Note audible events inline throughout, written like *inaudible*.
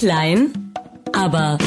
Klein, aber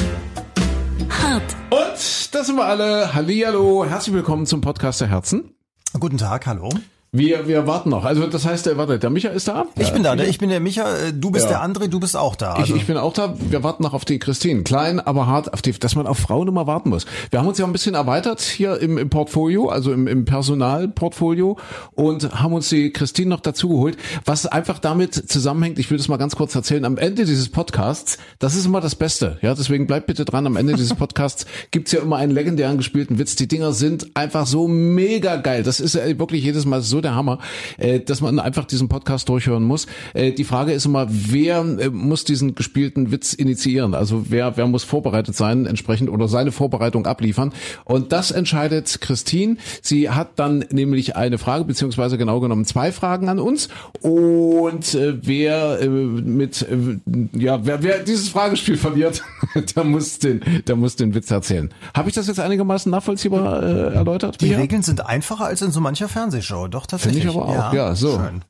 hart. Und das sind wir alle. Hallihallo, herzlich willkommen zum Podcast der Herzen. Guten Tag, hallo. Wir, wir warten noch. Also das heißt, äh, warte, der Micha ist da? Ich bin da, ne? ich bin der Micha, äh, du bist Ja. der André, du bist auch da. Ich, Also, ich bin auch da. Wir warten noch auf die Christine. Klein, aber hart, auf die, dass man auf Frauen immer warten muss. Wir haben uns ja ein bisschen erweitert hier im, im Portfolio, also im, im Personalportfolio und haben uns die Christine noch dazu geholt, was einfach damit zusammenhängt. Ich will das mal ganz kurz erzählen. Am Ende dieses Podcasts, das ist immer das Beste. Ja, deswegen bleibt bitte dran. Am Ende dieses Podcasts *laughs* gibt's ja immer einen legendären gespielten Witz. Die Dinger sind einfach so mega geil. Das ist ja wirklich jedes Mal so der Hammer, äh, dass man einfach diesen Podcast durchhören muss. Äh, die Frage ist immer, wer äh, muss diesen gespielten Witz initiieren? Also wer, wer muss vorbereitet sein entsprechend oder seine Vorbereitung abliefern? Und das entscheidet Christine. Sie hat dann nämlich eine Frage, beziehungsweise genau genommen zwei Fragen an uns. Und äh, wer äh, mit, äh, ja, wer, wer dieses Fragespiel verliert, *laughs* der muss den, der muss den Witz erzählen. Habe ich das jetzt einigermaßen nachvollziehbar äh, erläutert? die? Regeln sind einfacher als in so mancher Fernsehshow, doch tatsächlich. Finde ich aber auch, ja, so. Schön.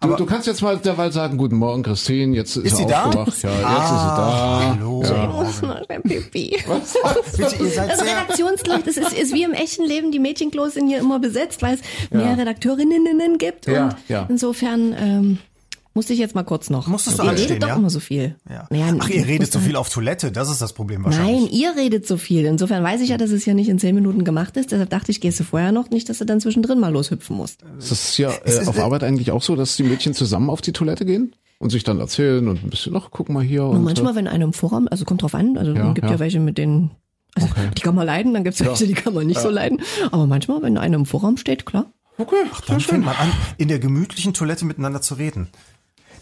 Du, du kannst jetzt mal derweil sagen, guten Morgen, Christine, jetzt ist, Ist sie da? aufgewacht. Ja, jetzt Ah, ist sie da. hallo. Ja. muss noch beim Pipi. Bitte, ihr seid Also sehr, Redaktionsklo, das ist, ist wie im echten Leben, die Mädchenklos sind hier immer besetzt, weil es mehr Redakteurinnen gibt. Ja, und ja. insofern ähm, musste ich jetzt mal kurz noch. Musstest du ihr anstehen, redet doch ja? immer so viel. ja. Naja, Ach, ihr redet so viel auf Toilette, das ist das Problem wahrscheinlich. Nein, ihr redet so viel. Insofern weiß ich ja, dass es ja nicht in zehn Minuten gemacht ist. Deshalb dachte ich, gehst du vorher noch, nicht, dass du dann zwischendrin mal loshüpfen musst. Ist das ja Es äh, ist- auf Arbeit eigentlich auch so, dass die Mädchen zusammen auf die Toilette gehen und sich dann erzählen und ein bisschen, ach, guck mal hier. Und Und, manchmal, wenn einer im Vorraum, also kommt drauf an, also Ja, es gibt ja. ja. welche mit denen, also die kann man leiden, dann gibt es welche, die kann man nicht so leiden. Aber manchmal, wenn einer im Vorraum steht, klar. äh, okay, Dann sehr schön. fängt man an, in der gemütlichen Toilette miteinander zu reden.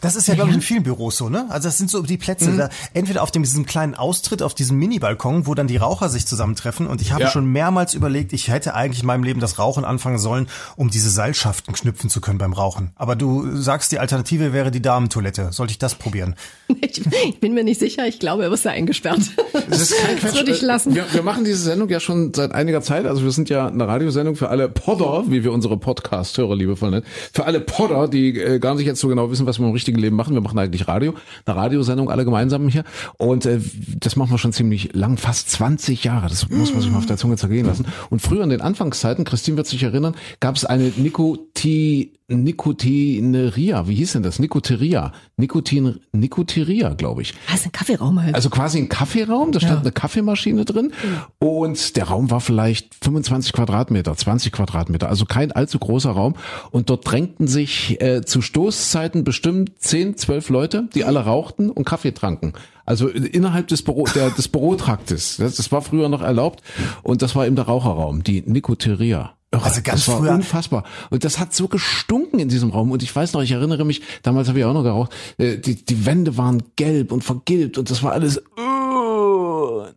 Das ist ja, glaube ich, in vielen Büros so, ne? Also das sind so die Plätze. Mhm. Da, entweder auf dem, diesem kleinen Austritt, auf diesem Mini-Balkon, wo dann die Raucher sich zusammentreffen. Und ich habe Ja. schon mehrmals überlegt, ich hätte eigentlich in meinem Leben das Rauchen anfangen sollen, um diese Seilschaften knüpfen zu können beim Rauchen. Aber du sagst, die Alternative wäre die Damentoilette. Sollte ich das probieren? *laughs* Ich, ich bin mir nicht sicher, ich glaube, er ist da eingesperrt. *laughs* Das ist kein Das würde ich Äh, lassen. Wir, wir machen diese Sendung ja schon seit einiger Zeit. Also wir sind ja eine Radiosendung für alle Podder, wie wir unsere Podcast-Hörer liebevoll nennen. Für alle Podder, die äh, gar nicht jetzt so genau wissen, was wir im richtigen Leben machen. Wir machen eigentlich Radio, eine Radiosendung, alle gemeinsam hier. Und äh, das machen wir schon ziemlich lang, fast 20 Jahre. Das muss man sich mal auf der Zunge zergehen lassen. Und früher in den Anfangszeiten, Christine wird sich erinnern, gab es eine Nikotin Nikotineria, wie hieß denn das? Nikoteria. Nikotin, Nikoteria, glaube ich. Ist ein Kaffeeraum halt. Also quasi ein Kaffeeraum, da stand eine Kaffeemaschine drin und der Raum war vielleicht 25 Quadratmeter, 20 Quadratmeter, also kein allzu großer Raum und dort drängten sich äh, zu Stoßzeiten bestimmt 10, 12 Leute, die alle rauchten und Kaffee tranken. Also innerhalb des Büro, der, des Bürotraktes. Das, das war früher noch erlaubt und das war eben der Raucherraum, die Nikoteria. Irre, Also ganz das war früher- unfassbar. Und das hat so gestunken in diesem Raum. Und ich weiß noch, ich erinnere mich, damals habe ich auch noch geraucht, äh, die, die Wände waren gelb und vergilbt und das war alles. uh.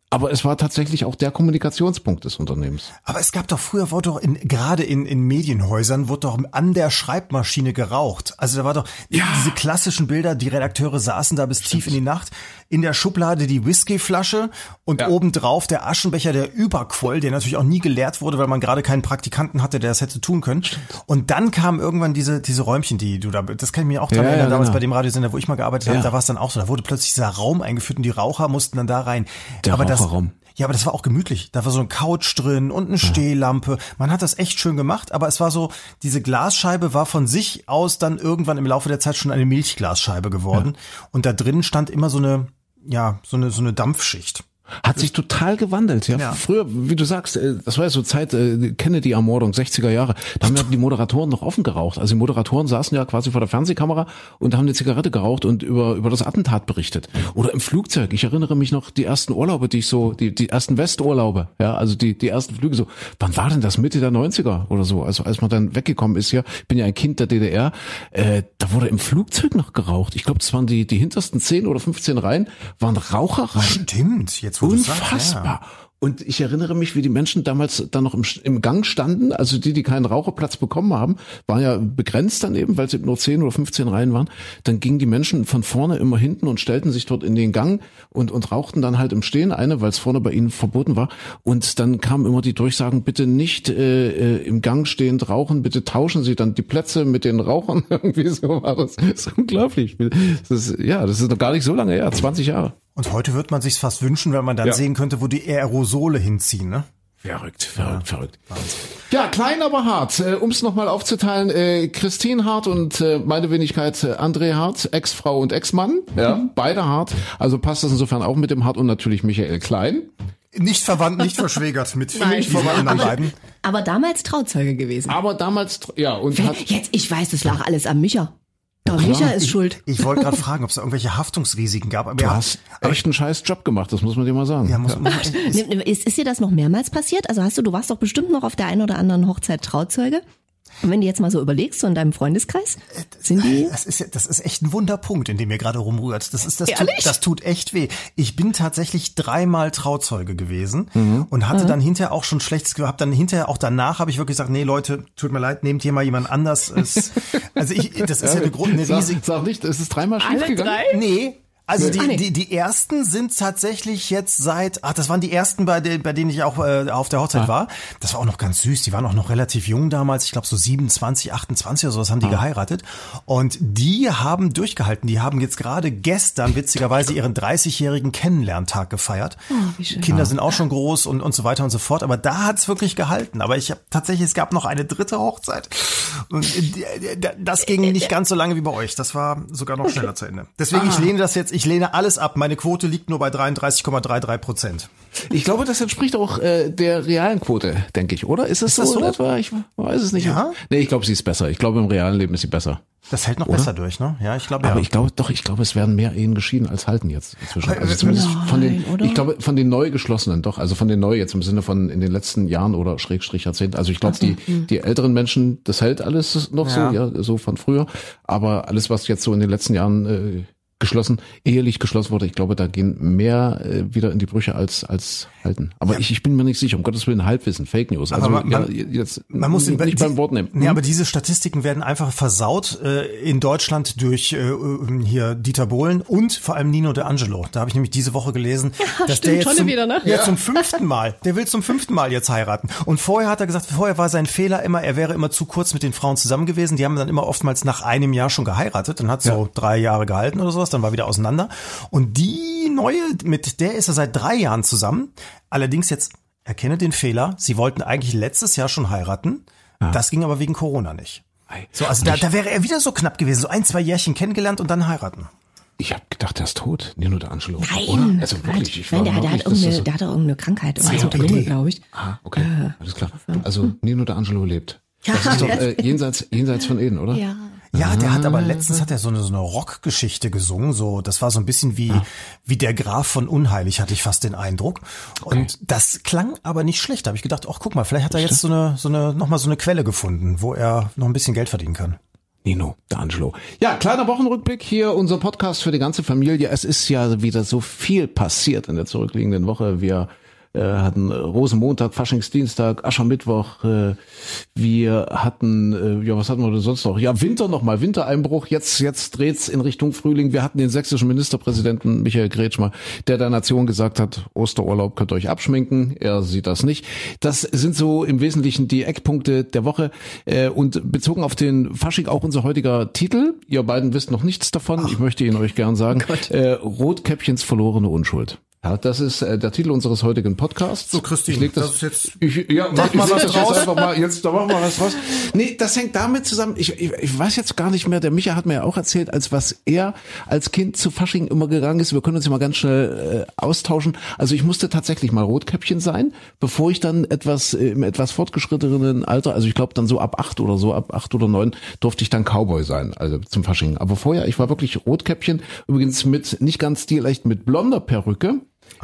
Aber es war tatsächlich auch der Kommunikationspunkt des Unternehmens. Aber es gab doch früher, wurde doch in, gerade in, in Medienhäusern, wurde doch an der Schreibmaschine geraucht. Also da war doch diese klassischen Bilder, die Redakteure saßen da bis tief in die Nacht, in der Schublade die Whiskyflasche und Ja. obendrauf der Aschenbecher, der überquoll, der natürlich auch nie geleert wurde, weil man gerade keinen Praktikanten hatte, der das hätte tun können. Und dann kamen irgendwann diese, diese Räumchen, die du da, das kann ich mir auch dran Ja, ja, erinnern, damals genau. bei dem Radiosender, wo ich mal gearbeitet habe, Ja. da war es dann auch so, da wurde plötzlich dieser Raum eingeführt und die Raucher mussten dann da rein. Der Aber das, Raucherraum. ja, aber das war auch gemütlich. Da war so ein Couch drin und eine Stehlampe. Man hat das echt schön gemacht, aber es war so, diese Glasscheibe war von sich aus dann irgendwann im Laufe der Zeit schon eine Milchglasscheibe geworden. Und da drin stand immer so eine, ja, so eine, so eine Dampfschicht. Hat sich total gewandelt, ja. Ja. Früher, wie du sagst, äh, das war ja so Zeit äh, Kennedy-Ermordung, 60er Jahre. Da haben ja die Moderatoren noch offen geraucht. Also die Moderatoren saßen ja quasi vor der Fernsehkamera und haben eine Zigarette geraucht und über über das Attentat berichtet. Oder im Flugzeug. Ich erinnere mich noch die ersten Urlaube, die ich so, die die ersten Westurlaube, ja, also die die ersten Flüge so. Wann war denn das? Mitte der 90er oder so? Also als man dann weggekommen ist hier, ich bin ja ein Kind der DDR, äh, da wurde im Flugzeug noch geraucht. Ich glaube, das waren die die hintersten 10 oder 15 Reihen waren Raucherreihen. Stimmt, jetzt sagst, Unfassbar. ja. Und ich erinnere mich, wie die Menschen damals dann noch im, im Gang standen, also die, die keinen Raucherplatz bekommen haben, waren ja begrenzt dann eben, weil es eben nur 10 oder 15 Reihen waren. Dann gingen die Menschen von vorne immer hinten und stellten sich dort in den Gang und, und rauchten dann halt im Stehen eine, weil es vorne bei ihnen verboten war. Und dann kamen immer die Durchsagen, bitte nicht äh, äh, im Gang stehend rauchen, bitte tauschen Sie dann die Plätze mit den Rauchern. *laughs* Irgendwie so war das. Das ist unglaublich. Das ist, ja, das ist noch gar nicht so lange her, 20 Jahre. Und heute wird man sich's fast wünschen, wenn man dann Ja. sehen könnte, wo die Aerosole hinziehen, ne? Verrückt, verrückt, verrückt. Ja, klein, aber hart. Äh, um es nochmal aufzuteilen, äh, Christine Hart und äh, meine Wenigkeit äh, André Hart, Ex-Frau und Ex-Mann. Ja, beide hart. Also passt das insofern auch mit dem Hart und natürlich Michael Klein. Nicht verwandt, nicht verschwägert mit Nein. diesen anderen beiden. Aber damals Trauzeuge gewesen. Aber damals, ja, und hat... Jetzt, ich weiß, das lag alles am Micha. Der Micha ist schuld. Ich wollte gerade fragen, ob es da irgendwelche Haftungsrisiken gab. Aber Du ja, hast echt einen scheiß Job gemacht, das muss man dir mal sagen. ja, muss, muss, ist, Nimm- nimm- Ist, ist dir das noch mehrmals passiert? Also hast du, du warst doch bestimmt noch auf der einen oder anderen Hochzeit Trauzeuge. Und wenn du jetzt mal so überlegst, so in deinem Freundeskreis, sind die, das ist, ja- das ist echt ein Wunderpunkt, in dem ihr gerade rumrührt. Das ist, das tut, das tut echt weh. Ich bin tatsächlich dreimal Trauzeuge gewesen Mhm. und hatte dann hinterher auch schon schlechtes Gefühl. Hab dann hinterher auch danach habe ich wirklich gesagt, nee Leute, tut mir leid, nehmt hier mal jemand anders. Es, *laughs* also ich, das ist ja eine Grund, eine riesige. Sag, sag nicht, es ist dreimal schief gegangen. Nee. Also die, Ah, die, die ersten sind tatsächlich jetzt seit, ach, das waren die ersten, bei, denen, bei denen ich auch äh, auf der Hochzeit war. Das war auch noch ganz süß. Die waren auch noch relativ jung damals. Ich glaube so 27, 28 oder sowas haben die geheiratet. Und die haben durchgehalten. Die haben jetzt gerade gestern witzigerweise ihren 30-jährigen Kennenlerntag gefeiert. schön. Kinder sind auch schon groß und, und so weiter und so fort. Aber da hat's wirklich gehalten. Aber ich habe tatsächlich, es gab noch eine dritte Hochzeit. Und äh, das ging nicht ganz so lange wie bei euch. Das war sogar noch schneller zu Ende. Deswegen, ich lehne das jetzt, ich lehne alles ab. Meine Quote liegt nur bei 33,33 Prozent. Ich glaube, das entspricht auch äh, der realen Quote, denke ich, oder? Ist es das so, so? in etwa? Ich weiß es nicht. Ja? Nee, ich glaube, sie ist besser. Ich glaube, im realen Leben ist sie besser. Das hält noch besser durch, ne? Ja, ich glaube ja. Aber ich glaube, doch, ich glaube, es werden mehr Ehen geschieden als halten jetzt inzwischen. Aber, Also zumindest von den, nein, oder? ich glaube, von den neu geschlossenen, doch, also von den neu jetzt im Sinne von in den letzten Jahren oder Schrägstrich Jahrzehnten. Also ich glaube, die, die älteren Menschen, das hält alles noch Ja. so, ja, so von früher. Aber alles, was jetzt so in den letzten Jahren äh, geschlossen, ehelich geschlossen wurde, ich glaube, da gehen mehr äh, wieder in die Brüche als als halten. Aber ich, ich bin mir nicht sicher, um Gottes Willen, Halbwissen, Fake News. Also man- ja, jetzt Man muss nicht, nicht beim Wort nehmen. Nee, aber diese Statistiken werden einfach versaut äh, in Deutschland durch äh, äh, hier Dieter Bohlen und vor allem Nino De Angelo. Da habe ich nämlich diese Woche gelesen, dass stimmt, der jetzt schon zum, wieder, ne? ja, zum fünften Mal, der will zum fünften Mal jetzt heiraten. Und vorher hat er gesagt, vorher war sein Fehler immer, er wäre immer zu kurz mit den Frauen zusammen gewesen. Die haben dann immer oftmals nach einem Jahr schon geheiratet. Dann hat so drei Jahre gehalten oder sowas, dann war wieder auseinander. Und die neue, mit der ist er seit drei Jahren zusammen. Allerdings jetzt erkenne den Fehler. Sie wollten eigentlich letztes Jahr schon heiraten. Das ging aber wegen Corona nicht. So, also da, da wäre er wieder so knapp gewesen. So ein, zwei Jährchen kennengelernt und dann heiraten. Ich habe gedacht, der ist tot. Nino de Angelo. nein, Oder? Also wirklich, ich nein, der, der, wirklich, hat irgendeine, das- der hat auch irgendeine Krankheit, Ah, so okay. Lunge, glaube ich. Ah, okay, alles klar. Also Nino de Angelo lebt. Das ist doch *laughs* äh, jenseits, jenseits von Eden, oder? Ja. Ja, der hat Ah. aber letztens hat er so eine, so eine Rockgeschichte gesungen. So, das war so ein bisschen wie, Ah. wie der Graf von Unheilig, hatte ich fast den Eindruck. Und das klang aber nicht schlecht. Da habe ich gedacht, ach guck mal, vielleicht hat er jetzt so eine, so eine, noch mal so eine Quelle gefunden, wo er noch ein bisschen Geld verdienen kann. Nino D'Angelo. Ja, kleiner Wochenrückblick hier, unser Podcast für die ganze Familie. Es ist ja wieder so viel passiert in der zurückliegenden Woche. Wir hatten Rosenmontag, Faschingsdienstag, Aschermittwoch. Äh, wir hatten, äh, ja, was hatten wir denn sonst noch? Ja, Winter nochmal, Wintereinbruch. Jetzt, jetzt dreht's in Richtung Frühling. Wir hatten den sächsischen Ministerpräsidenten Michael Kretschmer, der der Nation gesagt hat, Osterurlaub könnt ihr euch abschminken. Er sieht das nicht. Das sind so im Wesentlichen die Eckpunkte der Woche. Äh, und bezogen auf den Fasching auch unser heutiger Titel. Ihr beiden wisst noch nichts davon. Ich möchte ihn euch gern sagen. Äh, Rotkäppchens verlorene Unschuld. Ja, das ist äh, der Titel unseres heutigen Podcasts. So, Christine, ich leg das, das ist jetzt- Ich, ja, Mach mal was jetzt draus. einfach mal. Jetzt, da machen wir was draus. Nee, das hängt damit zusammen. Ich, ich, ich weiß jetzt gar nicht mehr. Der Micha hat mir ja auch erzählt, als was er als Kind zu Fasching immer gegangen ist. Wir können uns ja mal ganz schnell äh, austauschen. Also ich musste tatsächlich mal Rotkäppchen sein, bevor ich dann etwas äh, im etwas fortgeschrittenen Alter, also ich glaube dann so ab acht oder so, ab acht oder neun durfte ich dann Cowboy sein, also zum Fasching. Aber vorher, ich war wirklich Rotkäppchen. Übrigens mit nicht ganz stilecht mit blonder Perücke.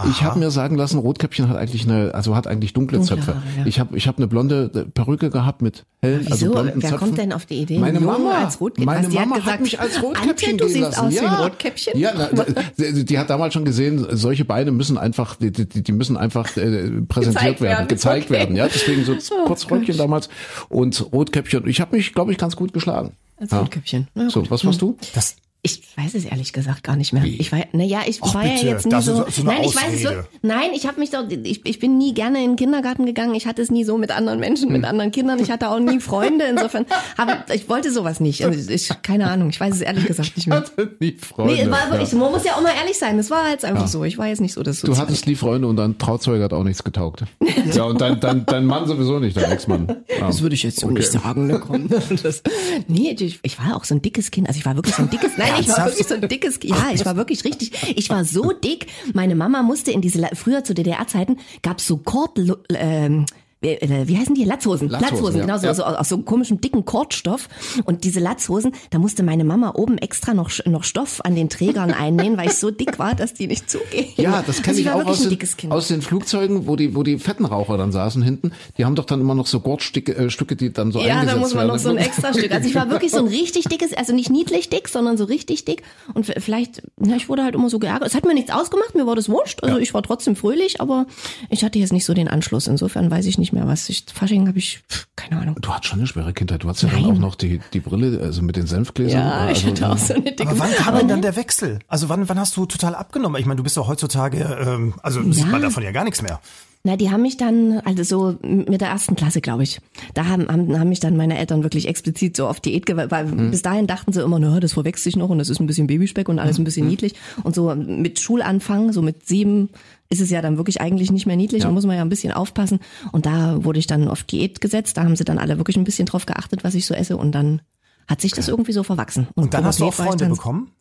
Ich habe mir sagen lassen, Rotkäppchen hat eigentlich eine, also hat eigentlich dunkle Dunkle Zöpfe. Haare, ja. Ich habe ich hab eine blonde Perücke gehabt mit hell, Wieso? also blonden Wer Zöpfen. kommt denn auf die Idee, Meine Mama als Rotkäppchen? Meine Was, die hat Mama gesagt, hat mich als Rotkäppchen Antje, du gehen siehst lassen. aus wie ein ja. Rotkäppchen? Ja, na, die, die hat damals schon gesehen, solche Beine müssen einfach, die, die, die müssen einfach äh, *laughs* präsentiert Gezeigt werden, gezeigt Okay. werden. Ja, deswegen so kurz Röckchen damals und Rotkäppchen. Ich habe mich, glaube ich, ganz gut geschlagen. Als Ja. Rotkäppchen. Na So, gut. was warst du? Das, Ich weiß es ehrlich gesagt gar nicht mehr. Wie? Ich war, naja, ich Ach, war bitte, ja jetzt nie so. so nein, ich weiß es wirklich. Nein, ich habe mich doch. Ich, ich bin nie gerne in den Kindergarten gegangen. Ich hatte es nie so mit anderen Menschen, Hm. mit anderen Kindern. Ich hatte auch nie Freunde. Insofern, *laughs* hab, ich wollte sowas nicht. Also ich, keine Ahnung. Ich weiß es ehrlich gesagt nicht mehr. Hatte nie Freunde. Nee, war ja. man muss ja auch mal ehrlich sein. Das war jetzt einfach so. Ich war jetzt nicht so das Du hattest nie Freunde und dein Trauzeuge hat auch nichts getaugt. *laughs* ja, und dein, dein, dein Mann sowieso nicht, dein Ex-Mann. Ja. Das würde ich jetzt so nicht sagen. Ne? Komm, *laughs* das, nee, ich, ich war auch so ein dickes Kind. Also ich war wirklich so ein dickes. Nein, ich war wirklich so ein dickes. Ja, ich war wirklich richtig. Ich war so dick. Meine Mama musste in diese früher zu DDR-Zeiten gab's so Kord. Ähm, wie äh, wie heißen die? Latzhosen. Latzhosen, ja. genau, so, Ja. so, aus so einem komischen dicken Kordstoff. Und diese Latzhosen, da musste meine Mama oben extra noch, noch Stoff an den Trägern *laughs* einnähen, weil ich so dick war, dass die nicht zugehen. Ja, das kenne also ich auch aus den, aus den Flugzeugen, wo die, wo die fetten Raucher dann saßen hinten. Die haben doch dann immer noch so Gurtstücke, äh, Stücke, die dann so Ja, eingesetzt da muss man werden. noch so ein extra Stück. Also ich war wirklich so ein richtig dickes, also nicht niedlich dick, sondern so richtig dick. Und vielleicht, na, ich wurde halt immer so geärgert. Es hat mir nichts ausgemacht, mir war das wurscht. Also ich war trotzdem fröhlich, aber ich hatte jetzt nicht so den Anschluss. Insofern weiß ich nicht mehr, was ich. Fasching habe ich, keine Ahnung. Du hattest schon eine schwere Kindheit. Du hattest ja dann Nein. auch noch die, die Brille, also mit den Senfgläsern. Ja, ich also, hatte auch so eine dicke. Aber wann kam denn dann der Wechsel? Also wann, wann hast du total abgenommen? Ich meine, du bist doch heutzutage, ähm, also sieht Ja. man davon ja gar nichts mehr. Na, die haben mich dann, also so mit der ersten Klasse, glaube ich. Da haben, haben, haben mich dann meine Eltern wirklich explizit so auf Diät gewählt, weil bis dahin dachten sie immer, na, das verwechselt sich noch und das ist ein bisschen Babyspeck und alles ein bisschen niedlich. Und so mit Schulanfang, so mit sieben, ist es ja dann wirklich eigentlich nicht mehr niedlich, da muss man ja ein bisschen aufpassen. Und da wurde ich dann auf Diät gesetzt, da haben sie dann alle wirklich ein bisschen drauf geachtet, was ich so esse und dann hat sich das irgendwie so verwachsen. Und dann hast du auch Freunde bekommen?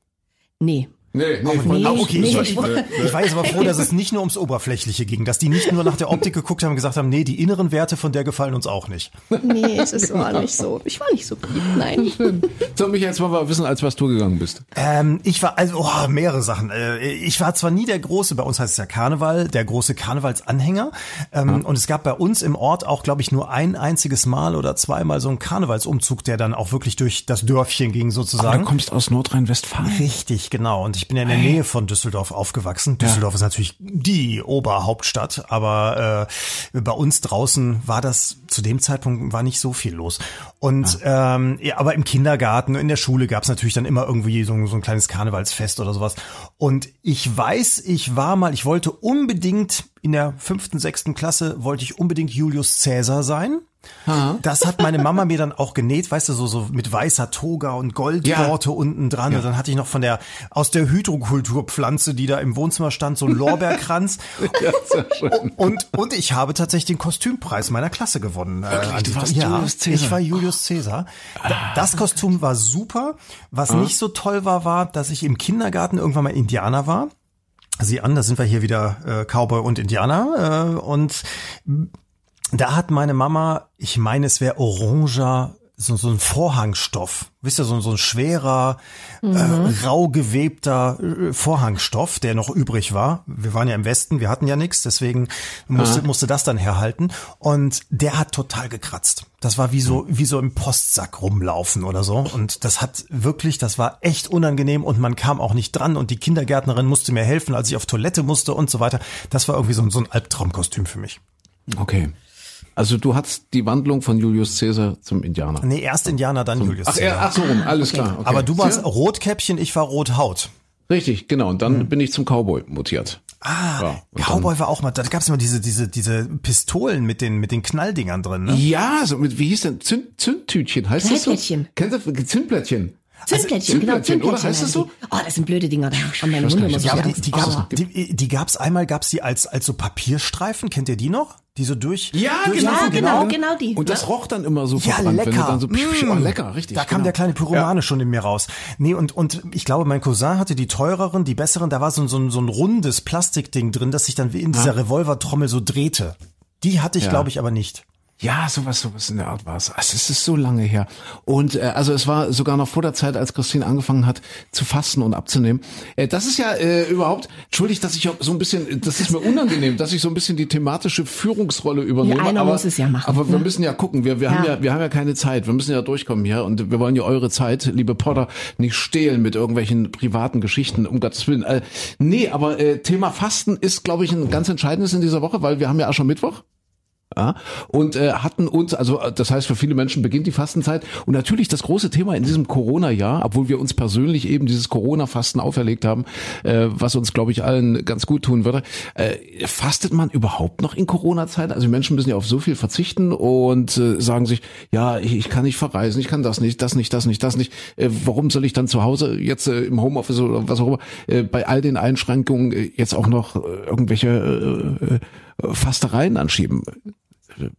Nee. Nee, nee, Nee, Ah, okay, nee, ich, ich ich, war jetzt aber froh, dass es nicht nur ums Oberflächliche ging, dass die nicht nur nach der Optik geguckt haben und gesagt haben, nee, die inneren Werte von der gefallen uns auch nicht. Nee, es war nicht so. Ich war nicht so beliebt, nein. *laughs* So, mich jetzt mal wissen, als was du gegangen bist. Ähm, ich war, also oh, mehrere Sachen. Äh, ich war zwar nie der große, bei uns heißt es ja Karneval, der große Karnevalsanhänger. Ähm, Und es gab bei uns im Ort auch, glaube ich, nur ein einziges Mal oder zweimal so einen Karnevalsumzug, der dann auch wirklich durch das Dörfchen ging Aber sozusagen. du kommst aus Nordrhein-Westfalen. Richtig, genau. Und ich bin ja in der Nähe von Düsseldorf aufgewachsen. Düsseldorf ist natürlich die Oberhauptstadt, aber äh, bei uns draußen war das zu dem Zeitpunkt war nicht so viel los. Und ähm, ja, aber im Kindergarten, in der Schule gab es natürlich dann immer irgendwie so, ein- so ein kleines Karnevalsfest oder sowas. Und ich weiß, ich war mal, ich wollte unbedingt in der fünften, sechsten Klasse wollte ich unbedingt Julius Cäsar sein. Das hat meine Mama mir dann auch genäht, weißt du, so, so mit weißer Toga und Goldworte unten dran. Und dann hatte ich noch von der, aus der Hydrokulturpflanze, die da im Wohnzimmer stand, so einen Lorbeerkranz. *laughs* und, und ich habe tatsächlich den Kostümpreis meiner Klasse gewonnen. Äh, an Du warst ja, Julius Caesar? ich war Julius Caesar. Da- Das Kostüm war super. Was nicht so toll war, war, dass ich im Kindergarten irgendwann mal Indianer war. Sieh an, da sind wir hier wieder äh, Cowboy und Indianer. Äh, und da hat meine Mama, ich meine, es wäre oranger, so, so ein Vorhangstoff. Wisst ihr, so, so ein schwerer, äh, rau gewebter äh, Vorhangstoff, der noch übrig war. Wir waren ja im Westen, wir hatten ja nichts, deswegen musste, musste das dann herhalten. Und der hat total gekratzt. Das war wie so, wie so im Postsack rumlaufen oder so. Und das hat wirklich, das war echt unangenehm und man kam auch nicht dran und die Kindergärtnerin musste mir helfen, als ich auf Toilette musste und so weiter. Das war irgendwie so, so ein Albtraumkostüm für mich. Okay. Also du hattest die Wandlung von Julius Caesar zum Indianer. Nee, erst Indianer, dann Julius Ach, Caesar. er, ach so rum, alles klar. Okay. Aber du warst Sehr- Rotkäppchen, ich war Rothaut. Richtig, genau. Und dann bin ich zum Cowboy mutiert. Ah, Ja, Cowboy war auch mal, da gab's immer diese, diese, diese Pistolen mit den, mit den Knalldingern drin, ne? Ja, so mit, wie hieß denn? Zünd, Zündtütchen, heißt das so? Zündplättchen. Kennt ihr Zündplättchen? Zündplättchen, genau, Zündplättchen, oder? Heißt das so? Oh, das sind blöde Dinger da. Haben meine weiß Hunde gar immer nicht. so Ja, aber die, die gab's, die, die gab's einmal, gab's die als, als so Papierstreifen, kennt ihr die noch? Die so durch? Ja, durch genau, Ja, genau, genau die. Und das roch dann immer so Ja, verbrannt, wenn du lecker. dann so, psch, psch, oh, Mm. lecker, richtig. Da kam genau. der kleine Pyromane schon in mir raus. Nee, und, und ich glaube, mein Cousin hatte die teureren, die besseren, da war so, ein- so, ein- so ein rundes Plastikding drin, das sich dann wie in dieser Revolvertrommel so drehte. Die hatte ich, Ja. glaube ich, aber nicht. Ja, sowas, sowas in der Art war es. Also es ist so lange her. Und äh, also es war sogar noch vor der Zeit, als Christine angefangen hat zu fasten und abzunehmen. Äh, das ist ja äh, überhaupt, entschuldig, dass ich so ein bisschen, das ist mir unangenehm, dass ich so ein bisschen die thematische Führungsrolle übernehme. Ja, einer aber, muss es ja machen, Aber wir ne? müssen ja gucken. Wir, wir haben Ja. ja, wir haben ja keine Zeit. Wir müssen ja durchkommen hier und wir wollen ja eure Zeit, liebe Potter, nicht stehlen mit irgendwelchen privaten Geschichten, um Gottes Willen. Äh, nee, aber äh, Thema Fasten ist, glaube ich, ein ganz entscheidendes in dieser Woche, weil wir haben ja Aschermittwoch. Ja, und äh, hatten uns, also äh, das heißt für viele Menschen beginnt die Fastenzeit und natürlich das große Thema in diesem Corona-Jahr, obwohl wir uns persönlich eben dieses Corona-Fasten auferlegt haben, äh, was uns glaube ich allen ganz gut tun würde. Äh, fastet man überhaupt noch in Corona-Zeit? Also die Menschen müssen ja auf so viel verzichten und äh, sagen sich, ja, ich, ich kann nicht verreisen, ich kann das nicht, das nicht, das nicht, das nicht. Äh, warum soll ich dann zu Hause jetzt äh, im Homeoffice oder was auch immer äh, bei all den Einschränkungen äh, jetzt auch noch äh, irgendwelche äh, äh, Fastereien anschieben?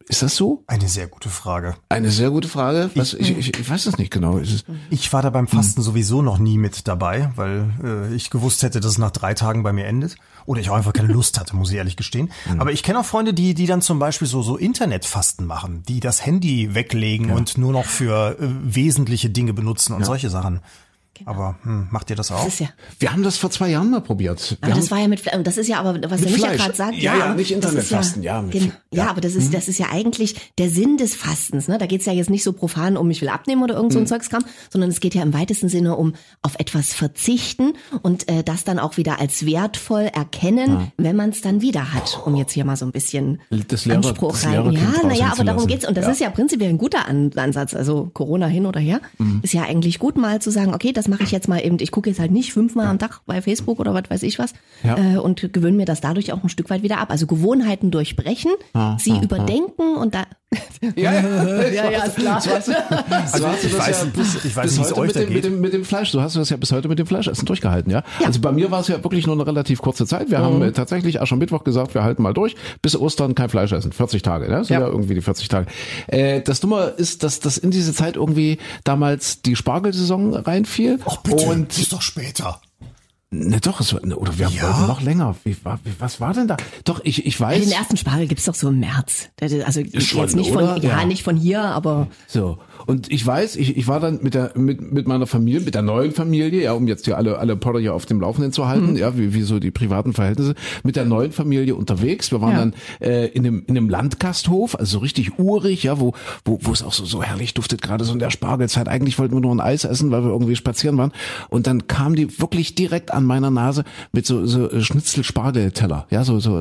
Ist das so? Eine sehr gute Frage. Eine sehr gute Frage. Was, ich, ich, ich weiß es nicht genau. Ist es, Ich war da beim Fasten sowieso noch nie mit dabei, weil äh, ich gewusst hätte, dass es nach drei Tagen bei mir endet. Oder ich auch einfach keine Lust hatte, muss ich ehrlich gestehen. Aber ich kenne auch Freunde, die, die dann zum Beispiel so, so Internetfasten machen, die das Handy weglegen und nur noch für äh, wesentliche Dinge benutzen und solche Sachen. Aber hm, macht ihr das auch? Das ist ja, wir haben das vor zwei Jahren mal probiert. Wir aber das war ja mit, das ist ja aber, was Mit der Micha gerade sagt, Ja, ja, nicht das ist Internetfasten, ja, mit Gen- Fle- ja, ja. aber das Mhm. ist, das ist ja eigentlich der Sinn des Fastens, ne? Da geht's ja jetzt nicht so profan um, ich will abnehmen oder irgend so Mhm. ein Zeugskram, sondern es geht ja im weitesten Sinne um auf etwas verzichten und äh, das dann auch wieder als wertvoll erkennen, wenn man es dann wieder hat, um jetzt hier mal so ein bisschen Das Lehrer- Anspruch das rein. Ja, naja, aber darum geht's und das Ja. ist ja prinzipiell ein guter An Ansatz, also Corona hin oder her, Mhm. ist ja eigentlich gut mal zu sagen, okay, das mache ich jetzt mal eben, ich gucke jetzt halt nicht fünfmal am Tag bei Facebook oder was weiß ich was Ja. äh, und gewöhne mir das dadurch auch ein Stück weit wieder ab. Also Gewohnheiten durchbrechen, sie überdenken und da *laughs* ja, ja, *laughs* Ja, ja, ist klar. So hast du, so hast du das weiß ja bis, ich weiß bis nicht, wie es heute euch mit da dem, mit, dem, mit dem Fleisch. So hast du das ja bis heute mit dem Fleischessen durchgehalten, ja? Also bei mir war es ja wirklich nur eine relativ kurze Zeit. Wir haben äh, tatsächlich Aschermittwoch gesagt, wir halten mal durch. Bis Ostern kein Fleisch essen. 40 Tage, ne? Das sind ja. Ja. irgendwie die 40 Tage. Äh, das Dumme ist, dass das in diese Zeit irgendwie damals die Spargelsaison reinfiel. Ach bitte, Und das ist doch später. Ne, doch, es war, ne, oder wir Ja? wollten noch länger. Wie, war, wie, was war denn da? Doch, ich, ich weiß. den ersten Spargel gibt's doch so im März. Also Schon, jetzt nicht von oder? ja, Ja. nicht von hier, aber So. Und ich weiß, ich, ich war dann mit der, mit, mit meiner Familie, mit der neuen Familie, ja, um jetzt hier alle, alle Potter hier auf dem Laufenden zu halten, Mhm. ja, wie, wie so die privaten Verhältnisse, mit der neuen Familie unterwegs. Wir waren Ja. dann äh, in einem, in einem Landgasthof, also so richtig urig, ja, wo, wo, wo es auch so, so herrlich duftet, gerade so in der Spargelzeit. Eigentlich wollten wir nur ein Eis essen, weil wir irgendwie spazieren waren. Und dann kam die wirklich direkt an meiner Nase mit so, so Schnitzel-Spargelteller. Ja, so, so,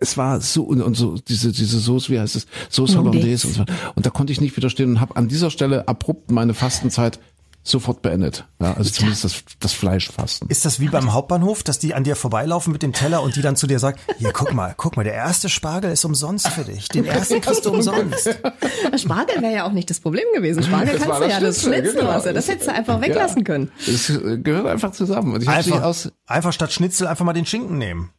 es war so, und, und so, diese, diese Soße, wie heißt es? Soße Hollandaise und so. Und da konnte ich nicht widerstehen und habe an dieser Stelle abrupt meine Fastenzeit sofort beendet. Ja, also zumindest das, das Fleischfasten. Ist das wie beim Hauptbahnhof, dass die an dir vorbeilaufen mit dem Teller und die dann zu dir sagen, hier guck mal, guck mal, der erste Spargel ist umsonst für dich. Den ersten kriegst du umsonst. *laughs* Spargel wäre ja auch nicht das Problem gewesen. Spargel Das kannst du das ja, das Schnitzel, genau. was, das hättest du einfach weglassen können. Es äh, gehört einfach zusammen. Und ich habe sie Einfach, aus. einfach statt Schnitzel einfach mal den Schinken nehmen.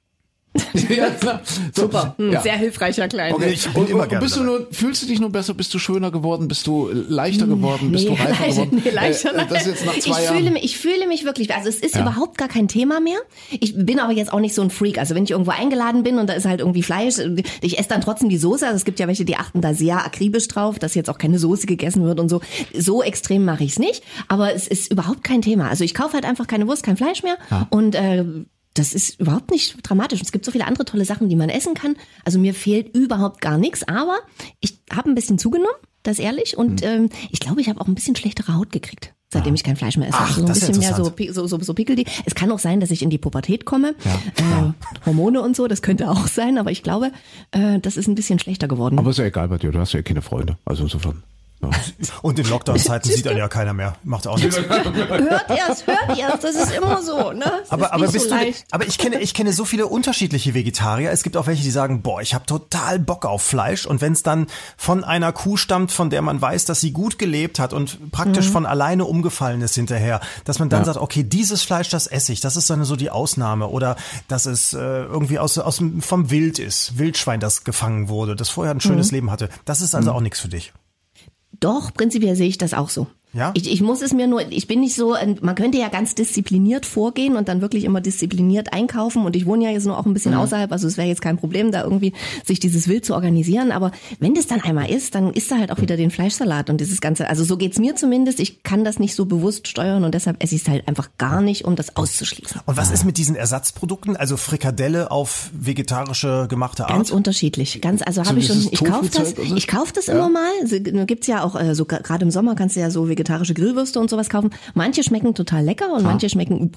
*laughs* ja, klar. So, Super, hm, ja. sehr hilfreicher Klein. Okay, Ich bin und, immer und gerne bist du nur, fühlst du dich nur besser? Bist du schöner geworden? Bist du leichter geworden? Bist Nee, du reifer leichter, geworden? nee, leichter, äh, das ist jetzt nach zwei ich Jahren. Fühle mich, ich fühle mich wirklich, also es ist überhaupt gar kein Thema mehr. Ich bin aber jetzt auch nicht so ein Freak. Also wenn ich irgendwo eingeladen bin und da ist halt irgendwie Fleisch, ich esse dann trotzdem die Soße. Also es gibt ja welche, die achten da sehr akribisch drauf, dass jetzt auch keine Soße gegessen wird und so. So extrem mache ich es nicht. Aber es ist überhaupt kein Thema. Also ich kaufe halt einfach keine Wurst, kein Fleisch mehr. Und äh, das ist überhaupt nicht dramatisch. Und es gibt so viele andere tolle Sachen, die man essen kann. Also mir fehlt überhaupt gar nichts. Aber ich habe ein bisschen zugenommen, das ehrlich. Und Hm. ähm, ich glaube, ich habe auch ein bisschen schlechtere Haut gekriegt, seitdem ich kein Fleisch mehr esse. Ach, also so ein bisschen mehr so, so, so, so Pickel. Es kann auch sein, dass ich in die Pubertät komme. Äh, Hormone und so, das könnte auch sein. Aber ich glaube, äh, das ist ein bisschen schlechter geworden. Aber ist ja egal bei dir, du hast ja keine Freunde. Also insofern. Ja. Und in Lockdown-Zeiten sieht einen ja keiner mehr. Macht auch nichts. hört erst, hört erst. Das ist immer so. Ne? Das Aber, aber bist so du, leicht. aber ich kenne, ich kenne so viele unterschiedliche Vegetarier. Es gibt auch welche, die sagen, boah, ich habe total Bock auf Fleisch. Und wenn es dann von einer Kuh stammt, von der man weiß, dass sie gut gelebt hat und praktisch Mhm. von alleine umgefallen ist hinterher, dass man dann sagt, okay, dieses Fleisch, das esse ich. Das ist dann so die Ausnahme. Oder dass es äh, irgendwie aus, aus vom Wild ist. Wildschwein, das gefangen wurde, das vorher ein Mhm. schönes Leben hatte. Das ist also auch nichts für dich. Doch, prinzipiell sehe ich das auch so. Ja? Ich, ich muss es mir nur, ich bin nicht so, man könnte ja ganz diszipliniert vorgehen und dann wirklich immer diszipliniert einkaufen und ich wohne ja jetzt nur auch ein bisschen außerhalb, also es wäre jetzt kein Problem, da irgendwie sich dieses Wild zu organisieren, aber wenn das dann einmal ist, dann isst er halt auch wieder den Fleischsalat und dieses Ganze, also so geht's mir zumindest, ich kann das nicht so bewusst steuern und deshalb esse ich es halt einfach gar nicht, um das auszuschließen. Und was ist mit diesen Ersatzprodukten? Also Frikadelle auf vegetarische gemachte Art? Ganz unterschiedlich. Ganz, also habe ich schon, ich kaufe das, ich kaufe das immer mal. Gibt's ja auch, äh, so gerade im Sommer kannst du ja so vegetarische Grillwürste und sowas kaufen. Manche schmecken total lecker und manche schmecken.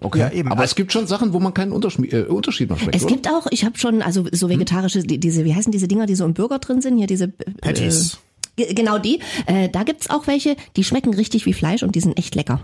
Okay. Ja, eben. Aber es gibt schon Sachen, wo man keinen Unterschied, äh, Unterschied noch schmeckt, Es oder? gibt auch, ich habe schon, also so vegetarische, die, diese, wie heißen diese Dinger, die so im Burger drin sind, hier diese äh, Patties. Ge- Genau die. Äh, da gibt's auch welche, die schmecken richtig wie Fleisch und die sind echt lecker.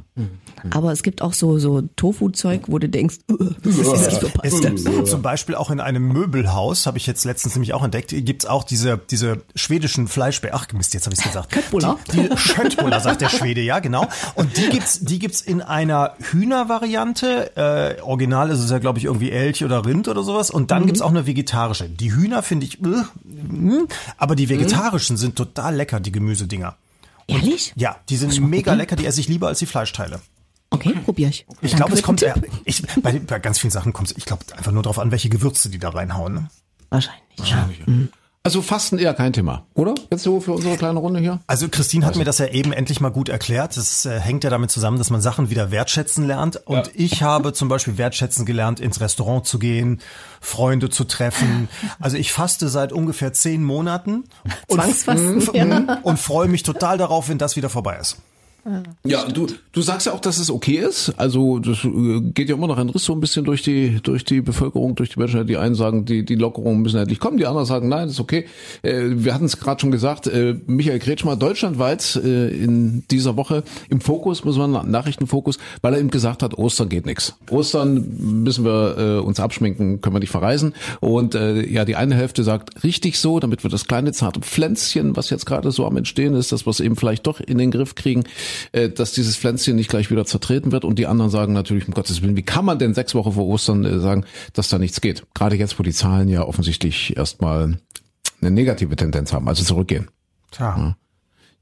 Aber es gibt auch so so Tofu-Zeug, wo du denkst, "Uh, was ist das für Es Paste? gibt zum Beispiel auch in einem Möbelhaus, habe ich jetzt letztens nämlich auch entdeckt, gibt's auch diese, diese schwedischen Fleischbär. Ach Mist, jetzt habe ich gesagt. Köttbullar. Die, die Schöttbullar, sagt der Schwede, ja genau. Und die gibt's, die gibt's in einer Hühnervariante. Äh, original ist es ja, glaube ich, irgendwie Elch oder Rind oder sowas. Und dann gibt's auch eine vegetarische. Die Hühner finde ich, äh, mm, aber die vegetarischen sind total lecker, die Gemüsedinger. Ehrlich? Ja, die sind mega lecker, die esse ich lieber als die Fleischteile. Okay, probier ich. Ich glaube, es kommt eher, ich, bei, bei ganz vielen Sachen kommt es, ich glaube, einfach nur darauf an, welche Gewürze die da reinhauen. Ne? Wahrscheinlich. Ja. Also Fasten eher kein Thema, oder? Jetzt so für unsere kleine Runde hier? Also Christine hat mir das ja eben endlich mal gut erklärt. Das äh, hängt ja damit zusammen, dass man Sachen wieder wertschätzen lernt. Und ich habe zum Beispiel wertschätzen gelernt, ins Restaurant zu gehen, Freunde zu treffen. Also ich faste seit ungefähr zehn Monaten und, Zwangsfasten, ja. *laughs* und freue mich total darauf, wenn das wieder vorbei ist. Ja, du, du sagst ja auch, dass es okay ist. Also das äh, geht ja immer noch ein Riss so ein bisschen durch die durch die Bevölkerung, durch die Menschen. Die einen sagen, die die Lockerungen müssen endlich kommen, die anderen sagen, nein, ist okay. Äh, wir hatten es gerade schon gesagt, äh, Michael Kretschmer deutschlandweit äh, in dieser Woche im Fokus, muss man Nachrichtenfokus, weil er eben gesagt hat, Ostern geht nichts. Ostern müssen wir äh, uns abschminken, können wir nicht verreisen. Und äh, ja, die eine Hälfte sagt, richtig so, damit wir das kleine zarte Pflänzchen, was jetzt gerade so am Entstehen ist, dass wir es eben vielleicht doch in den Griff kriegen, äh, dass dieses Pflänzchen nicht gleich wieder zertreten wird. Und die anderen sagen natürlich, um Gottes Willen, wie kann man denn sechs Wochen vor Ostern äh, sagen, dass da nichts geht? Gerade jetzt, wo die Zahlen ja offensichtlich erstmal eine negative Tendenz haben, also zurückgehen. Tja.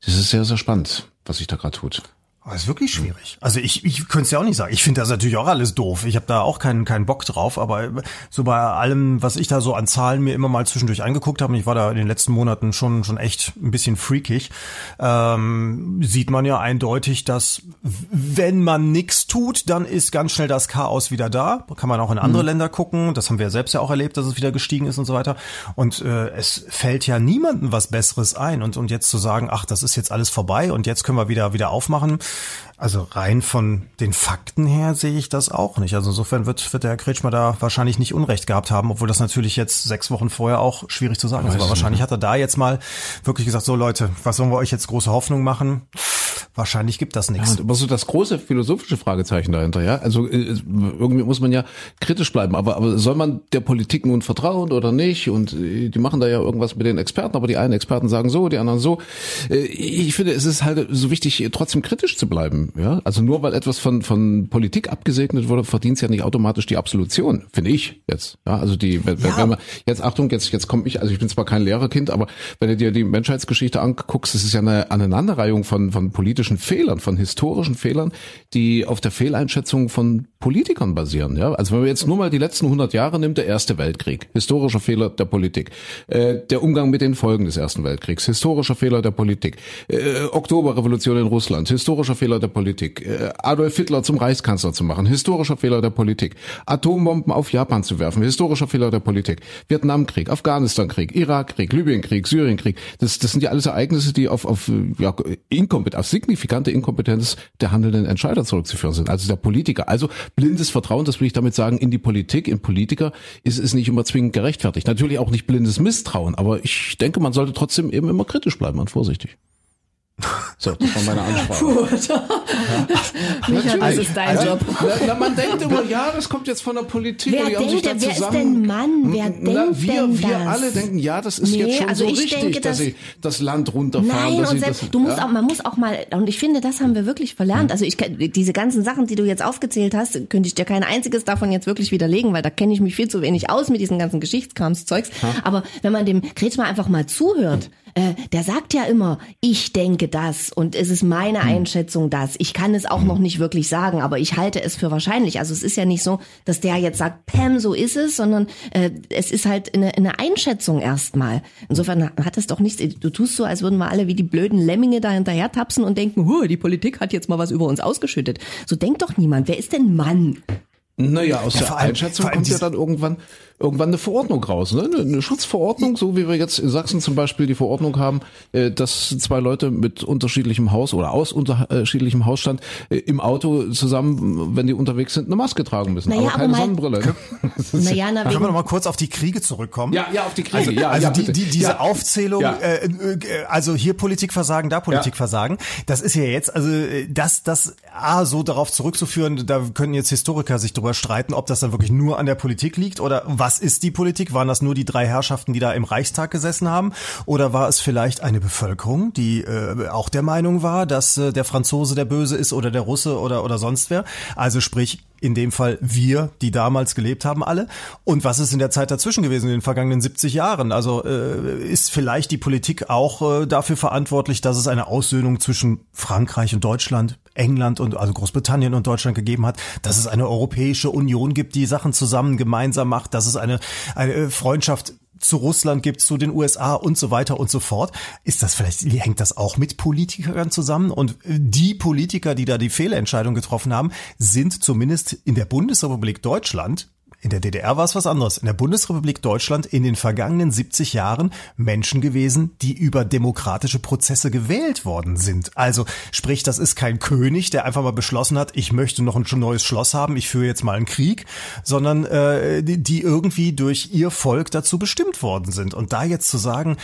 Das ist sehr, sehr spannend, was sich da gerade tut. Aber ist wirklich schwierig. Also ich, ich könnte es ja auch nicht sagen. Ich finde das natürlich auch alles doof. Ich habe da auch keinen keinen Bock drauf. Aber so bei allem, was ich da so an Zahlen mir immer mal zwischendurch angeguckt habe, und ich war da in den letzten Monaten schon schon echt ein bisschen freakig, ähm, sieht man ja eindeutig, dass wenn man nichts tut, dann ist ganz schnell das Chaos wieder da. Kann man auch in andere Länder gucken. Das haben wir selbst ja auch erlebt, dass es wieder gestiegen ist und so weiter. Und äh, es fällt ja niemandem was Besseres ein. Und und jetzt zu sagen, ach, das ist jetzt alles vorbei und jetzt können wir wieder wieder aufmachen. Also rein von den Fakten her sehe ich das auch nicht. Also insofern wird, wird der Herr Kretschmer da wahrscheinlich nicht Unrecht gehabt haben, obwohl das natürlich jetzt sechs Wochen vorher auch schwierig zu sagen ist. Aber wahrscheinlich hat er da jetzt mal wirklich gesagt, so Leute, was sollen wir euch jetzt große Hoffnung machen? Wahrscheinlich gibt das Ja, nichts. und immer so das große philosophische Fragezeichen dahinter, ja. Also äh, irgendwie muss man ja kritisch bleiben, aber, aber soll man der Politik nun vertrauen oder nicht? Und äh, die machen da ja irgendwas mit den Experten, aber die einen Experten sagen so, die anderen so. Äh, Ich finde, es ist halt so wichtig, trotzdem kritisch zu bleiben, ja. Also nur weil etwas von, von Politik abgesegnet wurde, verdient es ja nicht automatisch die Absolution, finde ich jetzt. Ja, also die, wenn, Ja. wenn man, jetzt Achtung, jetzt, jetzt komme ich, also ich bin zwar kein Lehrerkind, aber wenn du dir die Menschheitsgeschichte anguckst, es ist ja eine Aneinanderreihung von, von politischen Fehlern, von historischen Fehlern, die auf der Fehleinschätzung von Politikern basieren. Ja, also wenn man jetzt nur mal die letzten 100 Jahre nimmt, der Erste Weltkrieg, historischer Fehler der Politik, äh, der Umgang mit den Folgen des Ersten Weltkriegs, historischer Fehler der Politik, äh, Oktoberrevolution in Russland, historischer Fehler der Politik, äh, Adolf Hitler zum Reichskanzler zu machen, historischer Fehler der Politik, Atombomben auf Japan zu werfen, historischer Fehler der Politik, Vietnamkrieg, Afghanistankrieg, Irakkrieg, Libyenkrieg, Syrienkrieg, das, das sind ja alles Ereignisse, die auf, auf, ja, inkompet auf signifikante Inkompetenz der handelnden Entscheider zurückzuführen sind, also der Politiker. Also blindes Vertrauen, das will ich damit sagen, in die Politik, in Politiker, ist es nicht immer zwingend gerechtfertigt. Natürlich auch nicht blindes Misstrauen, aber ich denke, man sollte trotzdem eben immer kritisch bleiben und vorsichtig. So, das war meine Ansprache. *laughs* Micha, das ist dein Also, Job. Na, na, man denkt immer, ja, das kommt jetzt von der Politik. Wer und die haben sich denkt da denn, wer ist zusammen, denn Mann? Wer na, denkt wir, denn wir das? alle denken, ja, das ist Nee, jetzt schon also so ich richtig, denke, dass dass- sie das Land runterfahren. Nein, und selbst, das, du musst ja. auch, man muss auch mal, und ich finde, das haben wir wirklich verlernt. Also ich, diese ganzen Sachen, die du jetzt aufgezählt hast, könnte ich dir kein einziges davon jetzt wirklich widerlegen, weil da kenne ich mich viel zu wenig aus mit diesen ganzen Geschichtskramszeugs. Aber wenn man dem Kretschmer einfach mal zuhört, äh, der sagt ja immer, ich denke das und es ist meine Einschätzung das. Ich kann es auch noch nicht wirklich sagen, aber ich halte es für wahrscheinlich. Also es ist ja nicht so, dass der jetzt sagt, Pam, so ist es, sondern äh, es ist halt eine, eine Einschätzung erstmal. Insofern hat es doch nichts, du tust so, als würden wir alle wie die blöden Lemminge da hinterher tapsen und denken, die Politik hat jetzt mal was über uns ausgeschüttet. So denkt doch niemand. Wer ist denn Mann? Naja, aus Ja, der allem- Einschätzung kommt ja dann irgendwann irgendwann eine Verordnung raus, ne? Eine- Schutzverordnung, so wie wir jetzt in Sachsen zum Beispiel die Verordnung haben, äh, dass zwei Leute mit unterschiedlichem Haus oder aus unterschiedlichem Hausstand äh, im Auto zusammen, wenn die unterwegs sind, eine Maske tragen müssen, Naja, aber aber keine mal- Sonnenbrille. Ne? Naja, *laughs* na, Da können wir wegen, noch mal kurz auf die Kriege zurückkommen. Ja, ja, auf die Kriege. Also, ja, also ja, die, die, diese ja. Aufzählung, Ja. äh, äh, also hier Politikversagen, da Politikversagen, das ist ja jetzt, also das, das A, so darauf zurückzuführen, da können jetzt Historiker sich drüber streiten, ob das dann wirklich nur an der Politik liegt oder was ist die Politik? Waren das nur die drei Herrschaften, die da im Reichstag gesessen haben? Oder war es vielleicht eine Bevölkerung, die äh, auch der Meinung war, dass äh, der Franzose der Böse ist oder der Russe oder, oder sonst wer? Also sprich, in dem Fall wir, die damals gelebt haben, alle. Und was ist in der Zeit dazwischen gewesen, in den vergangenen 70 Jahren? Also äh, ist vielleicht die Politik auch äh, dafür verantwortlich, dass es eine Aussöhnung zwischen Frankreich und Deutschland, England und also Großbritannien und Deutschland gegeben hat, dass es eine Europäische Union gibt, die Sachen zusammen gemeinsam macht, dass es eine, eine äh, Freundschaft zu Russland gibt, zu den USA und so weiter und so fort. Ist das vielleicht, hängt das auch mit Politikern zusammen? Und die Politiker, die da die Fehlentscheidung getroffen haben, sind zumindest in der Bundesrepublik Deutschland in der DDR war es was anderes. In der Bundesrepublik Deutschland in den vergangenen 70 Jahren Menschen gewesen, die über demokratische Prozesse gewählt worden sind. Also sprich, das ist kein König, der einfach mal beschlossen hat, ich möchte noch ein neues Schloss haben, ich führe jetzt mal einen Krieg, sondern äh, die, irgendwie durch ihr Volk dazu bestimmt worden sind. Und da jetzt zu sagen,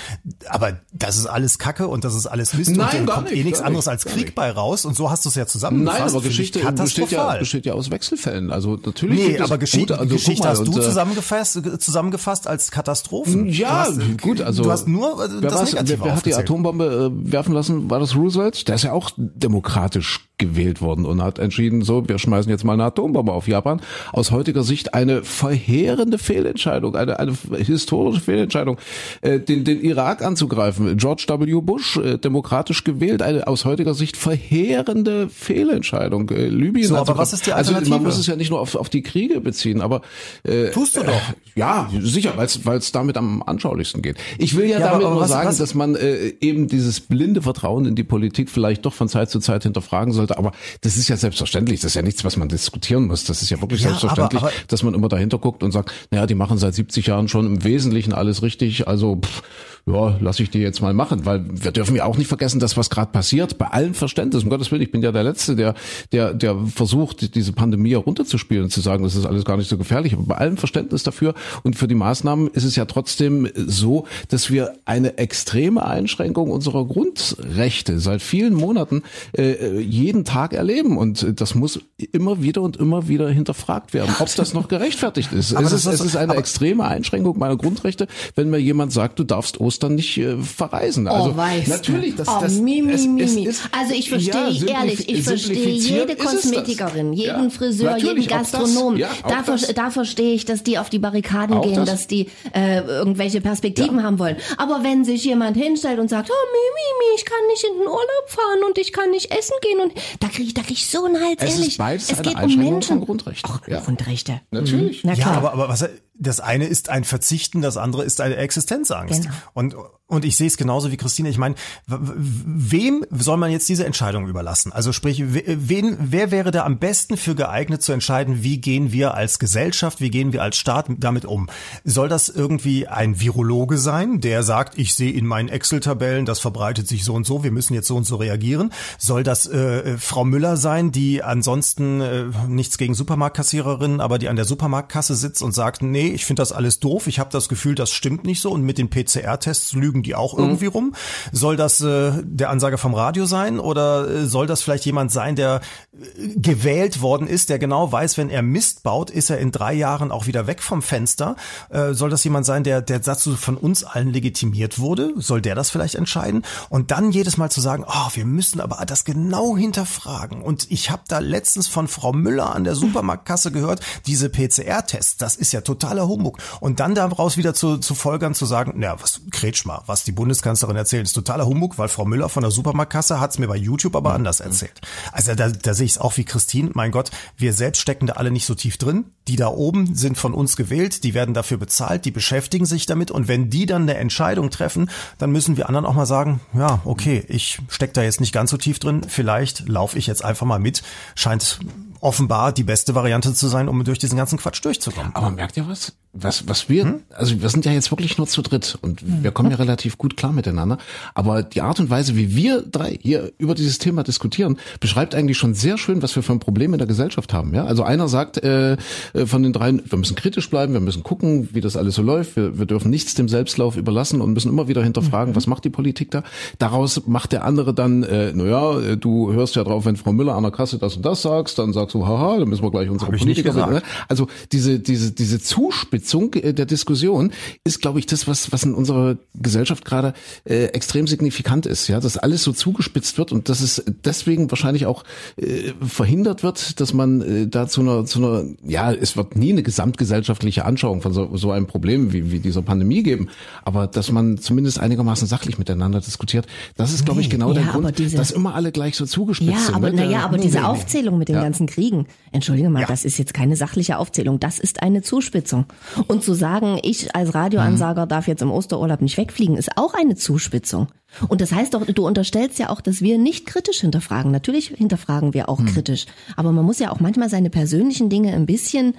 aber das ist alles Kacke und das ist alles Mist Nein, und da gar kommt nicht, eh nichts anderes als Krieg bei raus und so hast du es ja zusammengefasst. Nein, aber Geschichte besteht ja, besteht ja aus Wechselfällen. Also natürlich. Nee, aber Geschichte, gute- also Geschichte mal, hast du und, äh, zusammengefasst, zusammengefasst als Katastrophen. Ja, hast, gut, also du hast nur äh, wer, das wer, wer hat die. Atombombe äh, werfen lassen? War das Roosevelt? Der ist ja auch demokratisch gewählt worden und hat entschieden, so, wir schmeißen jetzt mal eine Atombombe auf Japan. Aus heutiger Sicht eine verheerende Fehlentscheidung, eine, eine historische Fehlentscheidung, äh, den, den Irak anzugreifen. George W. Bush, äh, demokratisch gewählt, eine aus heutiger Sicht verheerende Fehlentscheidung. Äh, Libyen So, aber was ist die Also man Alternative? muss es ja nicht nur auf, auf die Kriege beziehen, aber äh, Tust du doch. ja, sicher, weil es damit am anschaulichsten geht. Ich will ja, Ja, aber- damit aber nur was- sagen, was- dass man äh, eben dieses blinde Vertrauen in die Politik vielleicht doch von Zeit zu Zeit hinterfragen sollte. Aber das ist ja selbstverständlich. Das ist ja nichts, was man diskutieren muss. Das ist ja wirklich Ja, selbstverständlich, aber- aber- dass man immer dahinter guckt und sagt, naja, die machen seit 70 Jahren schon im Wesentlichen alles richtig. Also pff, ja, lass ich die jetzt mal machen, weil wir dürfen ja auch nicht vergessen, dass was gerade passiert, bei allem Verständnis, um Gottes Willen, ich bin ja der Letzte, der, der, der versucht, diese Pandemie herunterzuspielen und zu sagen, das ist alles gar nicht so gefährlich, aber bei allem Verständnis dafür und für die Maßnahmen ist es ja trotzdem so, dass wir eine extreme Einschränkung unserer Grundrechte seit vielen Monaten äh, jeden Tag erleben. Und das muss immer wieder und immer wieder hinterfragt werden, ob das noch gerechtfertigt ist. Es das ist, es ist eine extreme Einschränkung meiner Grundrechte, wenn mir jemand sagt, du darfst Ostern nicht äh, verreisen. Also oh, weißt du. natürlich, das, oh, das Mimi, es, Mimi. es ist, also ich verstehe, ja, ehrlich, ich verstehe jede ist. Kosmetikerin, jeden Ja, Friseur, jeden auch das, Gastronom. ja, da, ver das. da verstehe ich, dass die auf die Barrikaden Auch gehen, das. dass die äh, irgendwelche Perspektiven Ja. haben wollen. Aber wenn sich jemand hinstellt und sagt, oh Mimi, ich kann nicht in den Urlaub fahren und ich kann nicht essen gehen und da kriege ich, da krieg ich so einen Hals, Es ist ehrlich. beides es geht um Menschen. von Grundrechten. Ach, Ja. Grundrechte. Natürlich. Mhm. Na Ja, klar. aber, aber was, das eine ist ein Verzichten, das andere ist eine Existenzangst. Genau. Und, und ich sehe es genauso wie Christine. Ich meine, wem soll man jetzt diese Entscheidung überlassen? Also sprich, we- wen, wer wäre da am besten für geeignet zu entscheiden, wie gehen wir als Gesellschaft, wie gehen wir als Staat damit um? Soll das irgendwie ein Virologe sein, der sagt, ich sehe in meinen Excel-Tabellen, das verbreitet sich so und so, wir müssen jetzt so und so reagieren? Soll das äh, Frau Müller sein, die ansonsten äh, nichts gegen Supermarktkassiererinnen, aber die an der Supermarktkasse sitzt und sagt, nee, ich finde das alles doof, ich habe das Gefühl, das stimmt nicht so und mit den PCR-Tests lügen die auch irgendwie rum? Soll das äh, der Ansage vom Radio sein oder äh, soll das vielleicht jemand sein, der äh, gewählt worden ist, der genau weiß, wenn er Mist baut, ist er in drei Jahren auch wieder weg vom Fenster? Äh, soll das jemand sein, der, der dazu von uns allen legitimiert wurde? Soll der das vielleicht entscheiden? Und dann jedes Mal zu sagen, oh, wir müssen aber das genau hinterfragen. Und ich habe da letztens von Frau Müller an der Supermarktkasse gehört, diese PCR-Tests, das ist ja totaler Humbug. Und dann daraus wieder zu, zu folgern, zu sagen, na, was, Kretsch mal, was die Bundeskanzlerin erzählt, ist totaler Humbug, weil Frau Müller von der Supermarktkasse hat es mir bei YouTube aber anders erzählt. Also da, da sehe ich es auch wie Christine. Mein Gott, wir selbst stecken da alle nicht so tief drin. Die da oben sind von uns gewählt, die werden dafür bezahlt, die beschäftigen sich damit und wenn die dann eine Entscheidung treffen, dann müssen wir anderen auch mal sagen, ja, okay, ich steck da jetzt nicht ganz so tief drin, vielleicht laufe ich jetzt einfach mal mit. Scheint offenbar die beste Variante zu sein, um durch diesen ganzen Quatsch durchzukommen. Aber merkt ihr was? Was, was wir, hm? also wir sind ja jetzt wirklich nur zu dritt und hm. wir kommen ja relativ gut klar miteinander. Aber die Art und Weise, wie wir drei hier über dieses Thema diskutieren, beschreibt eigentlich schon sehr schön, was wir für ein Problem in der Gesellschaft haben. Ja, also einer sagt äh, äh von den dreien, wir müssen kritisch bleiben, wir müssen gucken, wie das alles so läuft. Wir, wir dürfen nichts dem Selbstlauf überlassen und müssen immer wieder hinterfragen, mhm. was macht die Politik da? Daraus macht der andere dann, äh, naja, äh, du hörst ja drauf, wenn Frau Müller an der Kasse das und das sagst, dann sagst du, haha, dann müssen wir gleich unsere Hab Politiker sagen. Ne? Also diese diese diese Zuspitzung äh, der Diskussion ist, glaube ich, das, was, was in unserer Gesellschaft gerade äh, extrem signifikant ist, ja, dass alles so zugespitzt wird und dass es deswegen wahrscheinlich auch äh, verhindert wird, dass man äh, da zu einer, zu einer, ja, es wird nie eine gesamtgesellschaftliche Anschauung von so, so einem Problem wie, wie dieser Pandemie geben, aber dass man zumindest einigermaßen sachlich miteinander diskutiert, das ist, glaube ich, genau ja, der Grund, diese, dass immer alle gleich so zugespitzt ja, sind. Aber, ne? naja, aber diese Aufzählung mit den ja. ganzen Kriegen, entschuldige mal, ja. das ist jetzt keine sachliche Aufzählung, das ist eine Zuspitzung. Und zu sagen, ich als Radioansager mhm. darf jetzt im Osterurlaub nicht wegfliegen, ist auch eine Zuspitzung. Und das heißt doch, du unterstellst ja auch, dass wir nicht kritisch hinterfragen. Natürlich hinterfragen wir auch mhm. kritisch. Aber man muss ja auch manchmal seine persönlichen Dinge ein bisschen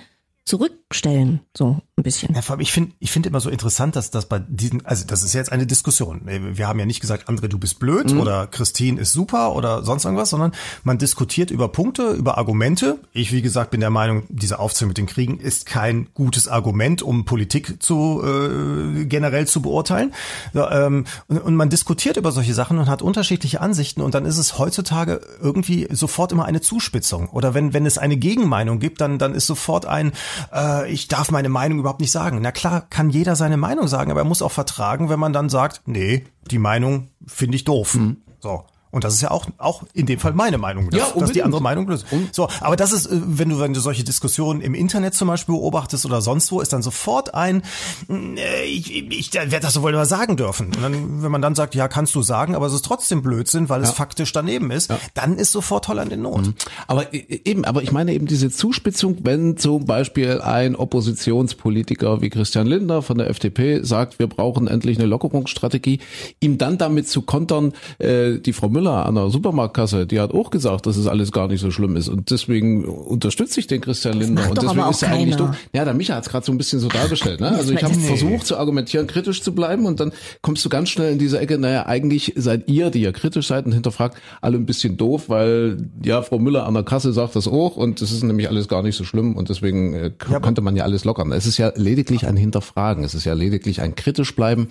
zurückstellen, so ein bisschen. Ja, vor allem, ich finde ich finde immer so interessant, dass das bei diesen, also das ist jetzt eine Diskussion. Wir haben ja nicht gesagt, André, du bist blöd mhm. oder Christine ist super oder sonst irgendwas, sondern man diskutiert über Punkte, über Argumente. Ich, wie gesagt, bin der Meinung, diese Aufzählung mit den Kriegen ist kein gutes Argument, um Politik zu äh, generell zu beurteilen. Ähm, und, und man diskutiert über solche Sachen und hat unterschiedliche Ansichten und dann ist es heutzutage irgendwie sofort immer eine Zuspitzung. Oder wenn, wenn es eine Gegenmeinung gibt, dann, dann ist sofort ein, äh, ich darf meine Meinung überhaupt nicht sagen. Na klar, kann jeder seine Meinung sagen, aber er muss auch vertragen, wenn man dann sagt, nee, die Meinung finde ich doof. Mhm. So. Und das ist ja auch, auch in dem Fall meine Meinung, dass, ja, dass die andere Meinung löst. So, aber das ist, äh, wenn du, wenn du solche Diskussionen im Internet zum Beispiel beobachtest oder sonst wo, ist dann sofort ein, äh, ich, ich werde das wohl immer sagen dürfen. Und dann, wenn man dann sagt, ja, kannst du sagen, aber es ist trotzdem Blödsinn, weil ja. es faktisch daneben ist, ja. dann ist sofort Holland in Not. Mhm. Aber e, eben, aber ich meine eben diese Zuspitzung, wenn zum Beispiel ein Oppositionspolitiker wie Christian Lindner von der FDP sagt, wir brauchen endlich eine Lockerungsstrategie, ihm dann damit zu kontern, äh, die Frau Müller an der Supermarktkasse, die hat auch gesagt, dass es alles gar nicht so schlimm ist. Und deswegen unterstütze ich den Christian Lindner. Und deswegen ist er eigentlich dumm. Ja, der Micha hat es gerade so ein bisschen so dargestellt. Ne? Also ich habe versucht zu argumentieren, kritisch zu bleiben und dann kommst du ganz schnell in diese Ecke, naja, eigentlich seid ihr, die ja kritisch seid und hinterfragt, alle ein bisschen doof, weil ja, Frau Müller an der Kasse sagt das auch und das ist nämlich alles gar nicht so schlimm und deswegen äh, ja, könnte man ja alles lockern. Es ist ja lediglich ein Hinterfragen, es ist ja lediglich ein kritisch bleiben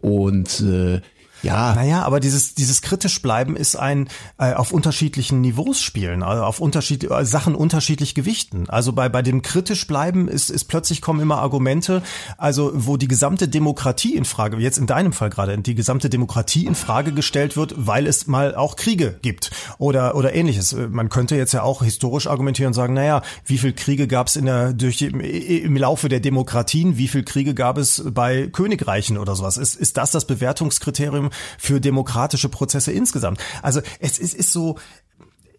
und äh, ja. Naja, aber dieses, dieses kritisch bleiben ist ein äh, auf unterschiedlichen Niveaus spielen, also auf unterschied, äh, Sachen unterschiedlich gewichten. Also bei, bei dem kritisch bleiben ist, ist plötzlich kommen immer Argumente, also wo die gesamte Demokratie in Frage, jetzt in deinem Fall gerade, die gesamte Demokratie in Frage gestellt wird, weil es mal auch Kriege gibt oder, oder ähnliches. Man könnte jetzt ja auch historisch argumentieren und sagen, naja, wie viel Kriege gab es in der, durch, im, im Laufe der Demokratien, wie viel Kriege gab es bei Königreichen oder sowas? Ist, ist das das Bewertungskriterium für demokratische Prozesse insgesamt. Also es, es ist so,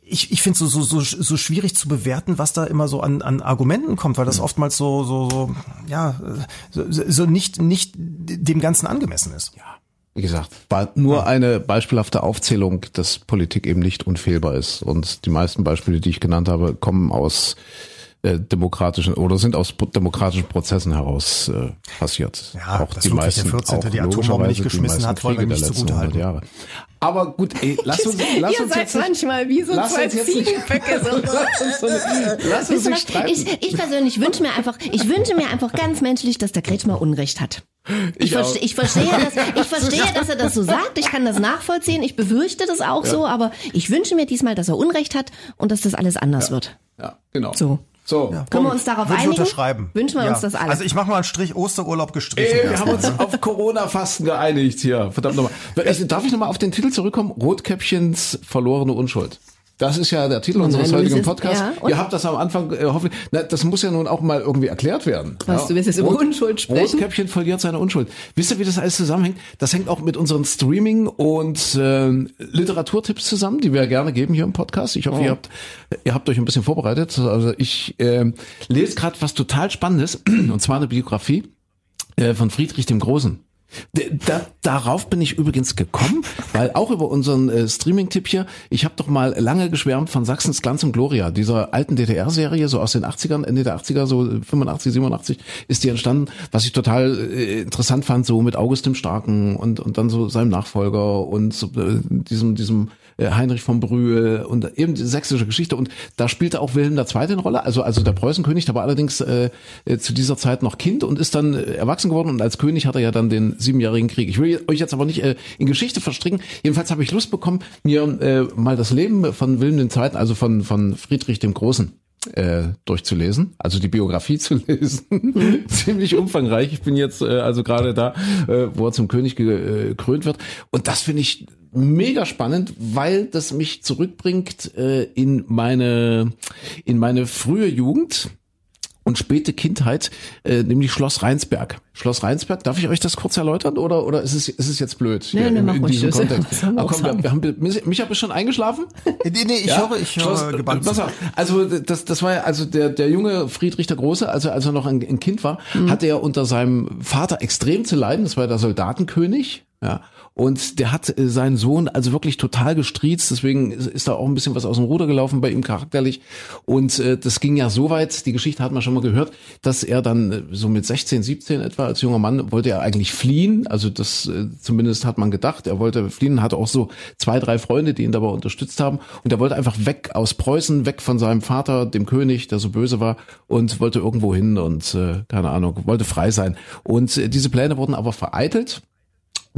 ich, ich finde es so, so, so, so schwierig zu bewerten, was da immer so an, an Argumenten kommt, weil das mhm. oftmals so, so, so ja, so, so nicht, nicht dem Ganzen angemessen ist. Ja. Wie gesagt, war nur eine beispielhafte Aufzählung, dass Politik eben nicht unfehlbar ist. Und die meisten Beispiele, die ich genannt habe, kommen aus äh, demokratischen oder sind aus demokratischen Prozessen heraus äh, passiert. Ja, auch die meisten, der 14. Auch die Atombombe nicht geschmissen hat, wollen wir nicht so gut halten. Jahre. Aber gut, ey, *laughs* lass uns, lass Ihr uns seid jetzt manchmal wie so zwei Ziegenböcke. So. *laughs* lass uns nicht streiten. Ich, ich persönlich wünsche mir einfach, ich wünsche mir einfach ganz menschlich, dass der Kretschmer Unrecht hat. Ich, ich, verste, ich verstehe, dass, ich *laughs* verstehe, dass er das so sagt. Ich kann das nachvollziehen. Ich befürchte das auch ja. so. Aber ich wünsche mir diesmal, dass er Unrecht hat und dass das alles anders ja. wird. Ja, genau. So. So, ja. können wir uns darauf Würde einigen? unterschreiben. Wünschen wir ja. uns das alle. Also ich mache mal einen Strich Osterurlaub gestrichen. Ey, wir haben uns *laughs* auf Corona-Fasten geeinigt hier. Verdammt nochmal. Darf ich nochmal auf den Titel zurückkommen? Rotkäppchens verlorene Unschuld. Das ist ja der Titel unseres heutigen Podcasts. ja? Ihr habt das am Anfang äh, hoffentlich. Na, das muss ja nun auch mal irgendwie erklärt werden. Was, du willst jetzt über Unschuld sprechen? Rotkäppchen verliert seine Unschuld. Wisst ihr, wie das alles zusammenhängt? Das hängt auch mit unseren Streaming- und äh, Literaturtipps zusammen, die wir gerne geben hier im Podcast. Ich hoffe, ihr habt ihr habt euch ein bisschen vorbereitet. Also ich äh, lese gerade was total Spannendes, *clears throat* und zwar eine Biografie äh, von Friedrich dem Großen. Da, darauf bin ich übrigens gekommen, weil auch über unseren äh, Streaming-Tipp hier, ich habe doch mal lange geschwärmt von Sachsens Glanz und Gloria, dieser alten DDR-Serie, so aus den 80ern, Ende der 80er, so 85, 87 ist die entstanden, was ich total äh, interessant fand, so mit August dem Starken und, und dann so seinem Nachfolger und so, äh, diesem, diesem äh, Heinrich von Brühl und eben die sächsische Geschichte und da spielte auch Wilhelm II. eine Rolle, also also der Preußenkönig, der war allerdings äh, äh, zu dieser Zeit noch Kind und ist dann äh, erwachsen geworden und als König hat er ja dann den siebenjährigen Krieg. Ich will euch jetzt aber nicht äh, in Geschichte verstricken. Jedenfalls habe ich Lust bekommen, mir äh, mal das Leben von Wilhelm II., also von von Friedrich dem Großen äh, durchzulesen, also die Biografie *laughs* zu lesen. Ziemlich umfangreich. Ich bin jetzt äh, also gerade da, äh, wo er zum König äh, gekrönt wird. Und das finde ich mega spannend, weil das mich zurückbringt äh, in meine in meine frühe Jugend und späte Kindheit, äh, nämlich Schloss Rheinsberg. Schloss Rheinsberg, darf ich euch das kurz erläutern oder oder ist es ist es jetzt blöd? Nee, hier nee, in, mach in diesem Kontext. Ah, komm, wir, wir haben, Micha, bist schon eingeschlafen? Nee, nee, ich höre, ich Schloss- höre gebannt. Pass auf. Also das, das war ja, also der, der junge Friedrich der Große, also als er noch ein, ein Kind war, hatte er unter seinem Vater extrem zu leiden. Das war der Soldatenkönig. Ja, und der hat äh, seinen Sohn also wirklich total gestriezt, deswegen ist, da auch ein bisschen was aus dem Ruder gelaufen bei ihm charakterlich. Und äh, das ging ja so weit, die Geschichte hat man schon mal gehört, dass er dann äh, so mit 16, 17 etwa als junger Mann wollte er eigentlich fliehen. Also das äh, zumindest hat man gedacht. Er wollte fliehen, hatte auch so zwei, drei Freunde, die ihn dabei unterstützt haben. Und er wollte einfach weg aus Preußen, weg von seinem Vater, dem König, der so böse war, und wollte irgendwo hin und äh, keine Ahnung, wollte frei sein. Und äh, diese Pläne wurden aber vereitelt.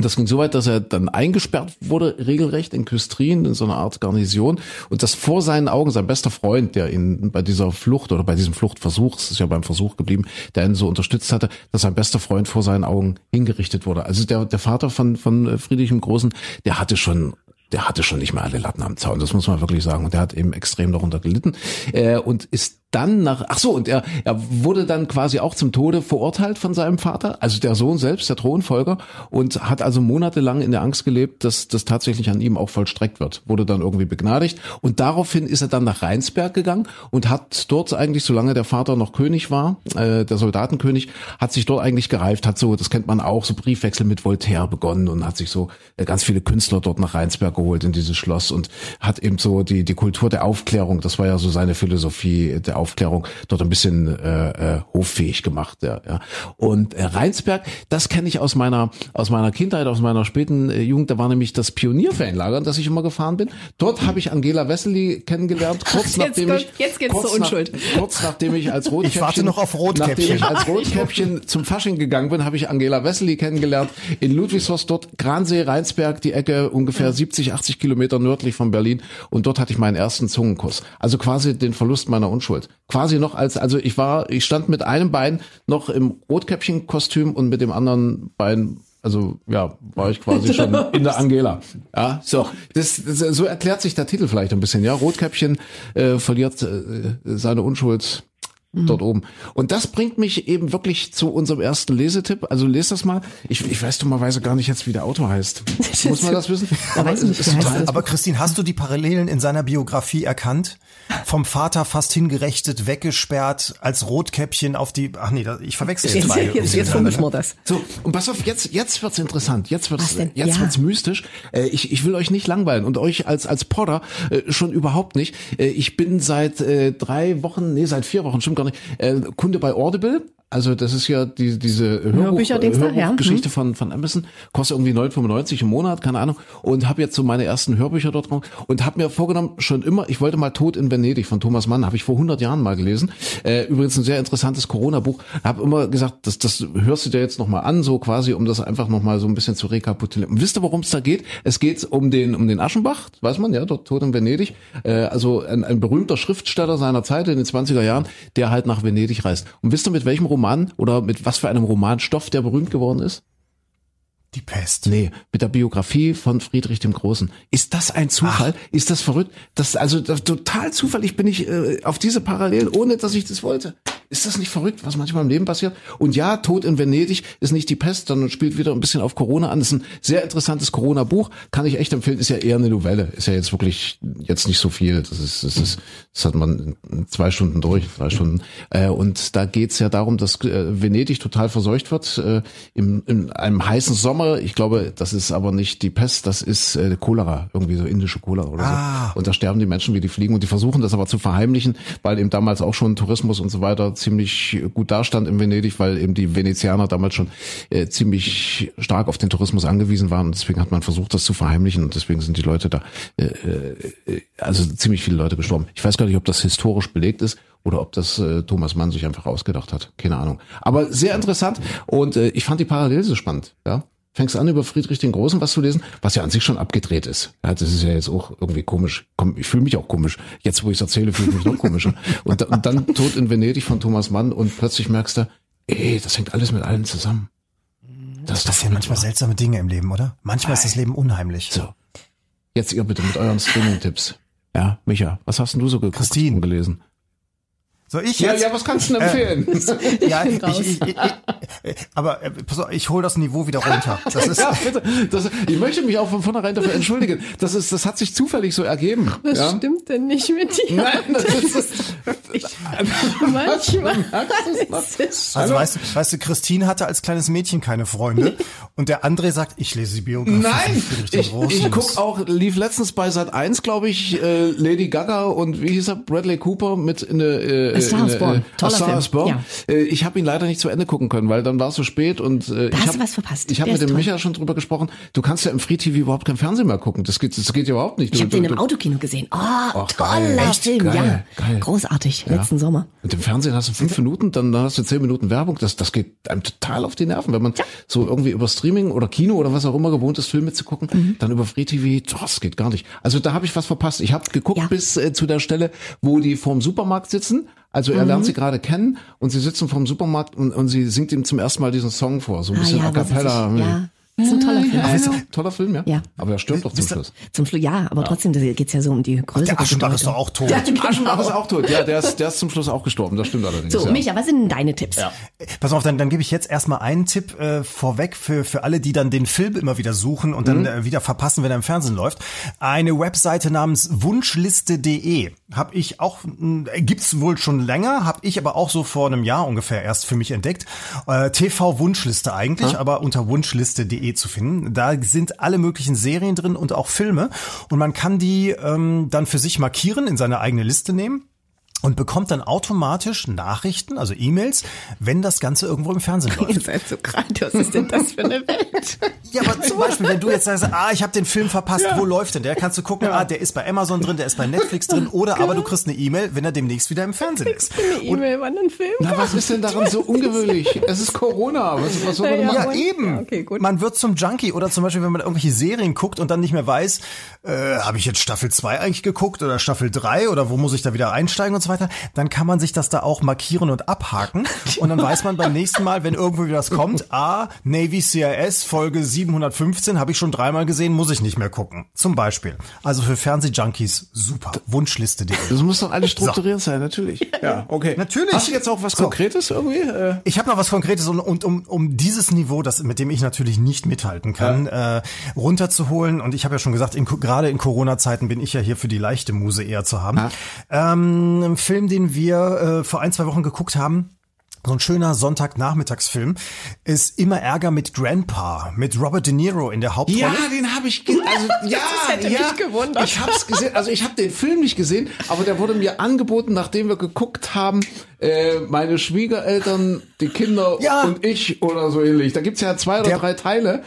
Und das ging so weit, dass er dann eingesperrt wurde, regelrecht in Küstrin, in so einer Art Garnison. Und das vor seinen Augen sein bester Freund, der ihn bei dieser Flucht oder bei diesem Fluchtversuch, es ist ja beim Versuch geblieben, der ihn so unterstützt hatte, dass sein bester Freund vor seinen Augen hingerichtet wurde. Also der, der Vater von, von Friedrich dem Großen, der hatte schon der hatte schon nicht mehr alle Latten am Zaun, das muss man wirklich sagen. Und der hat eben extrem darunter gelitten äh, und ist dann nach, ach so, und er, er wurde dann quasi auch zum Tode verurteilt von seinem Vater, also der Sohn selbst, der Thronfolger, und hat also monatelang in der Angst gelebt, dass das tatsächlich an ihm auch vollstreckt wird. Wurde dann irgendwie begnadigt und daraufhin ist er dann nach Rheinsberg gegangen und hat dort eigentlich, solange der Vater noch König war, äh, der Soldatenkönig, hat sich dort eigentlich gereift, hat so, das kennt man auch, so Briefwechsel mit Voltaire begonnen und hat sich so äh, ganz viele Künstler dort nach Rheinsberg geholt in dieses Schloss und hat eben so die, die Kultur der Aufklärung, das war ja so seine Philosophie der Aufklärung, dort ein bisschen äh, äh, hoffähig gemacht. Ja, ja. Und äh, Rheinsberg, das kenne ich aus meiner, aus meiner Kindheit, aus meiner späten äh, Jugend, da war nämlich das Pionierferienlager, in das ich immer gefahren bin. Dort habe ich Angela Wessely kennengelernt, kurz Jetzt nachdem kommt- ich jetzt geht's kurz zur Unschuld. Nach, kurz nachdem ich als *laughs* Rotkäppchen, Ich warte noch auf Rotkäppchen. Nachdem ich als *laughs* Rotkäppchen zum Fasching gegangen bin, habe ich Angela Wessely kennengelernt in Ludwigshorst, dort Gransee, Rheinsberg, die Ecke ungefähr 70, 80 Kilometer nördlich von Berlin und dort hatte ich meinen ersten Zungenkuss. Also quasi den Verlust meiner Unschuld. Quasi noch als, also ich war, ich stand mit einem Bein noch im Rotkäppchen-Kostüm und mit dem anderen Bein also ja, war ich quasi *laughs* schon in der Angela. Ja, so das, das so erklärt sich der Titel vielleicht ein bisschen. Ja, Rotkäppchen äh, verliert äh, seine Unschuld dort oben. Und das bringt mich eben wirklich zu unserem ersten Lesetipp. Also lest das mal. Ich, ich weiß dummerweise gar nicht jetzt, wie der Autor heißt. *laughs* Muss man das wissen? Ich nicht, ist das? Aber Christine, hast du die Parallelen in seiner Biografie erkannt? Vom Vater fast hingerechtet, weggesperrt, als Rotkäppchen auf die. Ach nee, ich verwechsel jetzt zwei. jetzt, jetzt, jetzt vermischen wir das. So, und pass auf, jetzt, jetzt wird's interessant. Jetzt wird's, jetzt Ja. wird's mystisch. Äh, ich, ich will euch nicht langweilen und euch als, als Podder äh, schon überhaupt nicht. Äh, ich bin seit drei Wochen, nee, seit vier Wochen, stimmt gar nicht, äh, Kunde bei Audible. Also das ist ja die, diese Hörbuch, da, ja. Hörbuchgeschichte von, von Amazon. Kostet irgendwie 9,95 im Monat, keine Ahnung. Und habe jetzt so meine ersten Hörbücher dort drauf. Und habe mir vorgenommen, schon immer, ich wollte mal Tod in Venedig von Thomas Mann, habe ich vor 100 Jahren mal gelesen. Äh, übrigens ein sehr interessantes Corona-Buch. Habe immer gesagt, das, das hörst du dir jetzt nochmal an, so quasi, um das einfach nochmal so ein bisschen zu rekapitulieren. Und wisst ihr, worum es da geht? Es geht um den, um den Aschenbach, weiß man, ja, dort Tod in Venedig. Äh, also ein, ein berühmter Schriftsteller seiner Zeit in den 20er Jahren, der halt nach Venedig reist. Und wisst ihr, mit welchem Roman oder mit was für einem Romanstoff der berühmt geworden ist? Die Pest. Nee, mit der Biografie von Friedrich dem Großen. Ist das ein Zufall? Ach. Ist das verrückt? Das also das, total zufällig bin ich äh, auf diese Parallelen, ohne dass ich das wollte. Ist das nicht verrückt, was manchmal im Leben passiert? Und ja, Tod in Venedig ist nicht die Pest, sondern spielt wieder ein bisschen auf Corona an. Das ist ein sehr interessantes Corona-Buch, kann ich echt empfehlen. Ist ja eher eine Novelle, ist ja jetzt wirklich jetzt nicht so viel. Das ist, das ist, das hat man zwei Stunden durch, drei Stunden. Äh, und da geht's ja darum, dass äh, Venedig total verseucht wird äh, im, in einem heißen Sommer. Ich glaube, das ist aber nicht die Pest, das ist äh, Cholera, irgendwie so indische Cholera oder ah. so. Und da sterben die Menschen wie die Fliegen und die versuchen das aber zu verheimlichen, weil eben damals auch schon Tourismus und so weiter ziemlich gut dastand in Venedig, weil eben die Venezianer damals schon äh, ziemlich stark auf den Tourismus angewiesen waren und deswegen hat man versucht, das zu verheimlichen und deswegen sind die Leute da, äh, äh, also ziemlich viele Leute gestorben. Ich weiß gar nicht, ob das historisch belegt ist oder ob das äh, Thomas Mann sich einfach ausgedacht hat. Keine Ahnung. Aber sehr interessant und äh, ich fand die Parallele so spannend. Ja, fängst an, über Friedrich den Großen was zu lesen, was ja an sich schon abgedreht ist. Ja, das ist ja jetzt auch irgendwie komisch. Komm, ich fühle mich auch komisch. Jetzt, wo ich es erzähle, fühle ich mich noch komischer. Und, und dann Tod in Venedig von Thomas Mann und plötzlich merkst du, ey, das hängt alles mit allen zusammen. Das, das sind manchmal seltsame Dinge im Leben, oder? Manchmal ist das Leben unheimlich. So. Jetzt ihr bitte mit euren Streaming-Tipps. Ja, Micha, was hast denn du so geguckt Christine. und gelesen? Soll ich Ja, jetzt? ja, was kannst du denn empfehlen? *laughs* ja, bin ich, ich, ich, ich, aber äh, pass auf, ich hole das Niveau wieder runter. Das ist, *laughs* ja, bitte. Das, ich möchte mich auch von vornherein dafür entschuldigen. Das ist, das hat sich zufällig so ergeben. Was ja? stimmt denn nicht mit dir? Nein, das ist, Manchmal *laughs* merkst ist es also weißt du, weißt du, Christine hatte als kleines Mädchen keine Freunde und der André sagt, ich lese die Biografie Nein, ich, ich guck auch, lief letztens bei Sat 1, glaube ich, äh, Lady Gaga und wie hieß er, Bradley Cooper mit in eine, äh, A Star in is eine, Born. äh, Toller A Star Film. is Born. Ja. Äh, ich habe ihn leider nicht zu Ende gucken können, weil dann war es so spät und äh, Da ich habe du was verpasst. Ich habe mit dem toll. Micha schon drüber gesprochen. Du kannst ja im Free TV überhaupt kein Fernsehen mehr gucken. Das geht, das geht ja überhaupt nicht. Ich habe den im Autokino gesehen. Oh, geil. toller Echt? Film, Geil, ja. geil. Großartig, letzten Sommer. Mit dem Fernsehen hast du fünf Minuten, dann hast du zehn Minuten Werbung. Das, das geht einem total auf die Nerven. Wenn man so irgendwie über Streaming oder Kino oder was auch immer gewohnt ist, Filme zu gucken, Mhm. dann über Free TV, oh, das geht gar nicht. Also da habe ich was verpasst. Ich habe geguckt Ja. bis äh, zu der Stelle, wo die vorm Supermarkt sitzen. Also er Mhm. lernt sie gerade kennen und sie sitzen vorm Supermarkt und, und sie singt ihm zum ersten Mal diesen Song vor. So ein Ah bisschen ja, a cappella. Ja, das ist ein toller Film. Ja, ja, toller Film, ja. Ja. Aber er stirbt doch zum Schluss. Zum Schluss, ja, aber trotzdem, da geht's ja so um die größere Der Aschenbach ist doch auch tot. Ja, genau. Aschenbach ist auch tot. Ja, der ist, der ist zum Schluss auch gestorben. Das stimmt allerdings. So, ja. Micha, was sind denn deine Tipps? Pass auf, dann, dann gebe ich jetzt erstmal einen Tipp äh, vorweg für, für alle, die dann den Film immer wieder suchen und dann äh, wieder verpassen, wenn er im Fernsehen läuft. Eine Webseite namens wunschliste.de habe ich auch, mh, gibt's wohl schon länger, habe ich aber auch so vor einem Jahr ungefähr erst für mich entdeckt. Äh, TV-Wunschliste eigentlich, aber unter wunschliste.de zu finden. Da sind alle möglichen Serien drin und auch Filme und man kann die ähm, dann für sich markieren, in seine eigene Liste nehmen und bekommt dann automatisch Nachrichten, also E-Mails, wenn das Ganze irgendwo im Fernsehen läuft. Ihr seid so krank, was ist denn das für eine Welt? Ja, aber zum Beispiel, wenn du jetzt sagst, ah, ich habe den Film verpasst, wo läuft denn der? Kannst du gucken, ah, der ist bei Amazon drin, der ist bei Netflix drin, oder aber du kriegst eine E-Mail, wenn er demnächst wieder im Fernsehen ist. Eine E-Mail, wann ein Film Na, was ist denn daran so ungewöhnlich? Es ist Corona. Was, was soll man Ja, machen? Ja, eben. Okay, gut. Man wird zum Junkie oder zum Beispiel, wenn man irgendwelche Serien guckt und dann nicht mehr weiß, äh, habe ich jetzt Staffel 2 eigentlich geguckt oder Staffel 3 oder wo muss ich da wieder einsteigen und so weiter, dann kann man sich das da auch markieren und abhaken und dann weiß man beim nächsten Mal, wenn irgendwo wieder was kommt, ah, Navy CIS Folge 715 habe ich schon dreimal gesehen, muss ich nicht mehr gucken. Zum Beispiel. Also für Fernsehjunkies super. Wunschliste.de. Das muss doch alles strukturiert sein, natürlich. Ja, okay. Natürlich. Hast du jetzt auch was So. Konkretes irgendwie? Äh, Ich habe noch was Konkretes und, und um, um dieses Niveau, das mit dem ich natürlich nicht mithalten kann, äh, runterzuholen. Und ich habe ja schon gesagt, in, gerade in Corona-Zeiten bin ich ja hier für die leichte Muse eher zu haben. Ähm, ein Film, den wir äh, vor ein zwei Wochen geguckt haben. So ein schöner Sonntagnachmittagsfilm ist immer Ärger mit Grandpa mit Robert De Niro in der Hauptrolle. ja, den habe ich, ge also *laughs* ja, hätte ja, mich gewundert. ich habe es gesehen. Also ich habe den Film nicht gesehen, aber der wurde mir angeboten, nachdem wir geguckt haben, äh, meine Schwiegereltern, die Kinder Ja. und ich oder so ähnlich. Da gibt's ja zwei oder Der- drei Teile.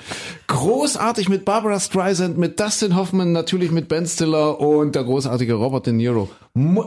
Großartig mit Barbara Streisand, mit Dustin Hoffman, natürlich mit Ben Stiller und der großartige Robert De Niro.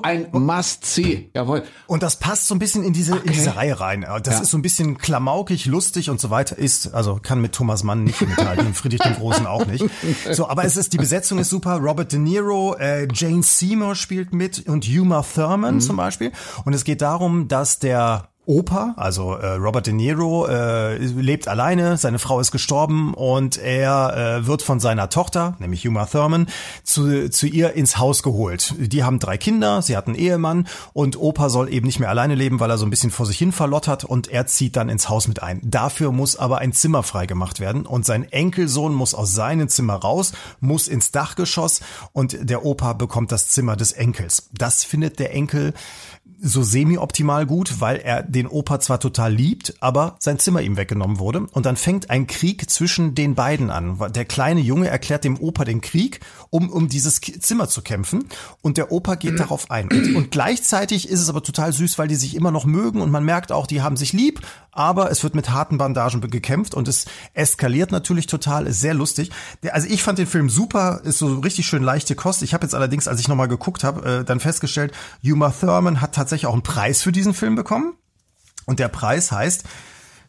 Ein Must-See, jawohl. Und das passt so ein bisschen in diese, in diese Reihe rein. Das Ja. ist so ein bisschen klamaukig, lustig und so weiter. Ist, also kann mit Thomas Mann nicht mithalten, Friedrich den Großen auch nicht. So, aber es ist, die Besetzung ist super. Robert De Niro, äh, Jane Seymour spielt mit und Uma Thurman zum Beispiel. Und es geht darum, dass der Opa, also äh, Robert De Niro, äh, lebt alleine, seine Frau ist gestorben und er äh, wird von seiner Tochter, nämlich Uma Thurman, zu, zu ihr ins Haus geholt. Die haben drei Kinder, sie hat einen Ehemann und Opa soll eben nicht mehr alleine leben, weil er so ein bisschen vor sich hin verlottert und er zieht dann ins Haus mit ein. Dafür muss aber ein Zimmer freigemacht werden und sein Enkelsohn muss aus seinem Zimmer raus, muss ins Dachgeschoss und der Opa bekommt das Zimmer des Enkels. Das findet der Enkel so semi-optimal gut, weil er den Opa zwar total liebt, aber sein Zimmer ihm weggenommen wurde. Und dann fängt ein Krieg zwischen den beiden an. Der kleine Junge erklärt dem Opa den Krieg, um um dieses Zimmer zu kämpfen. Und der Opa geht darauf ein. Und, und gleichzeitig ist es aber total süß, weil die sich immer noch mögen und man merkt auch, die haben sich lieb, aber es wird mit harten Bandagen gekämpft und es eskaliert natürlich total, ist sehr lustig. Also ich fand den Film super, ist so richtig schön leichte Kost. Ich habe jetzt allerdings, als ich nochmal geguckt habe, äh, dann festgestellt, Uma Thurman hat tatsächlich auch einen Preis für diesen Film bekommen. Und der Preis heißt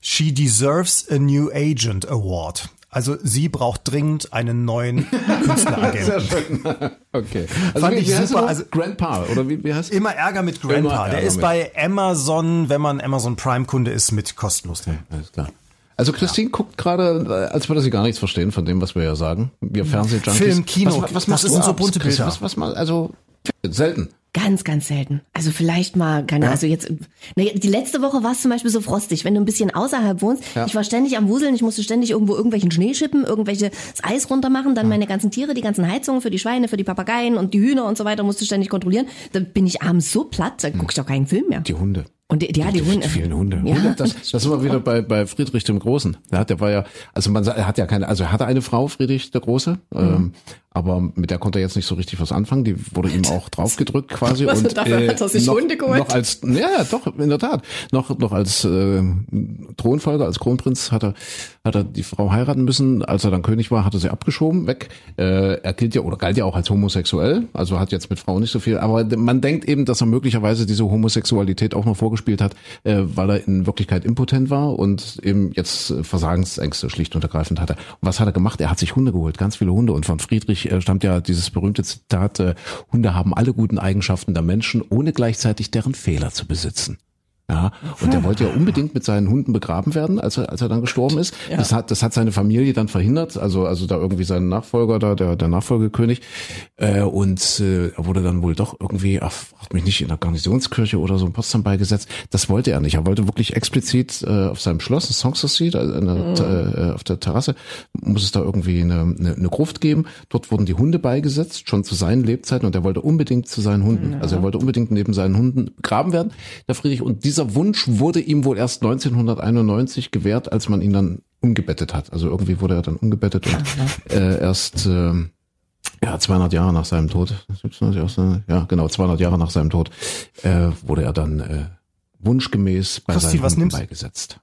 She Deserves a New Agent Award. Also sie braucht dringend einen neuen *laughs* Künstleragenten. Sehr schön. *laughs* Okay. Also Fand wie, ich wie super. Also Grandpa oder wie, wie heißt? Immer Ärger mit Grandpa. Ärger Der ist mit. bei Amazon, wenn man Amazon Prime Kunde ist, mit kostenlos. Okay, alles klar. Also Christine ja. guckt gerade, als würde sie gar nichts verstehen von dem, was wir ja sagen. Wir Fernsehjunkies. Film, Kino, was, was das sind so bunte Bilder. Was, was mal, also selten. Ganz, ganz selten. Also vielleicht mal, keine ja. also jetzt, die letzte Woche war es zum Beispiel so frostig, wenn du ein bisschen außerhalb wohnst. Ja. Ich war ständig am Wuseln, ich musste ständig irgendwo irgendwelchen Schnee schippen, irgendwelches Eis runter machen, dann ja. meine ganzen Tiere, die ganzen Heizungen für die Schweine, für die Papageien und die Hühner und so weiter musste ständig kontrollieren. Da bin ich abends so platt, da gucke ich doch keinen Film mehr. Die Hunde. Und die, ja, die, die Hunde. Vielen Hunde. Ja. Hunde das, das sind wir wieder bei, bei Friedrich dem Großen. Der hat, der war ja, also man er hat ja keine, also er hatte eine Frau, Friedrich der Große, mhm. ähm, aber mit der konnte er jetzt nicht so richtig was anfangen. Die wurde ihm auch draufgedrückt quasi. Was und dafür äh, hat er sich noch, Hunde geholt? Noch als, ja, doch, in der Tat. Noch, noch als äh, Thronfolger, als Kronprinz hat er, hat er die Frau heiraten müssen. Als er dann König war, hat er sie abgeschoben, weg. Äh, er gilt ja oder galt ja auch als homosexuell, also hat jetzt mit Frauen nicht so viel. Aber man denkt eben, dass er möglicherweise diese Homosexualität auch noch vorgespielt hat, äh, weil er in Wirklichkeit impotent war und eben jetzt Versagensängste schlicht und ergreifend hatte. Und was hat er gemacht? Er hat sich Hunde geholt, ganz viele Hunde. Und von Friedrich äh, stammt ja dieses berühmte Zitat, äh, Hunde haben alle guten Eigenschaften der Menschen, ohne gleichzeitig deren Fehler zu besitzen. Ja, und der wollte ja unbedingt mit seinen Hunden begraben werden, als er, als er dann gestorben ist. Ja. Das hat, das hat seine Familie dann verhindert, also, also da irgendwie sein Nachfolger da, der, der Nachfolgekönig. Äh, und äh, er wurde dann wohl doch irgendwie, ach, hat mich nicht in der Garnisonskirche oder so in Potsdam beigesetzt. Das wollte er nicht. Er wollte wirklich explizit äh, auf seinem Schloss, Songs Seat, also mhm. äh, auf der Terrasse, muss es da irgendwie eine, eine, eine Gruft geben. Dort wurden die Hunde beigesetzt, schon zu seinen Lebzeiten, und er wollte unbedingt zu seinen Hunden. Ja. Also er wollte unbedingt neben seinen Hunden begraben werden, der Friedrich. Und diese dieser Wunsch wurde ihm wohl erst 1991 gewährt, als man ihn dann umgebettet hat. Also irgendwie wurde er dann umgebettet und äh, erst äh, ja 200 Jahre nach seinem Tod, ja genau 200 Jahre nach seinem Tod äh, wurde er dann äh, wunschgemäß bei Christi, seinen Hunden beigesetzt.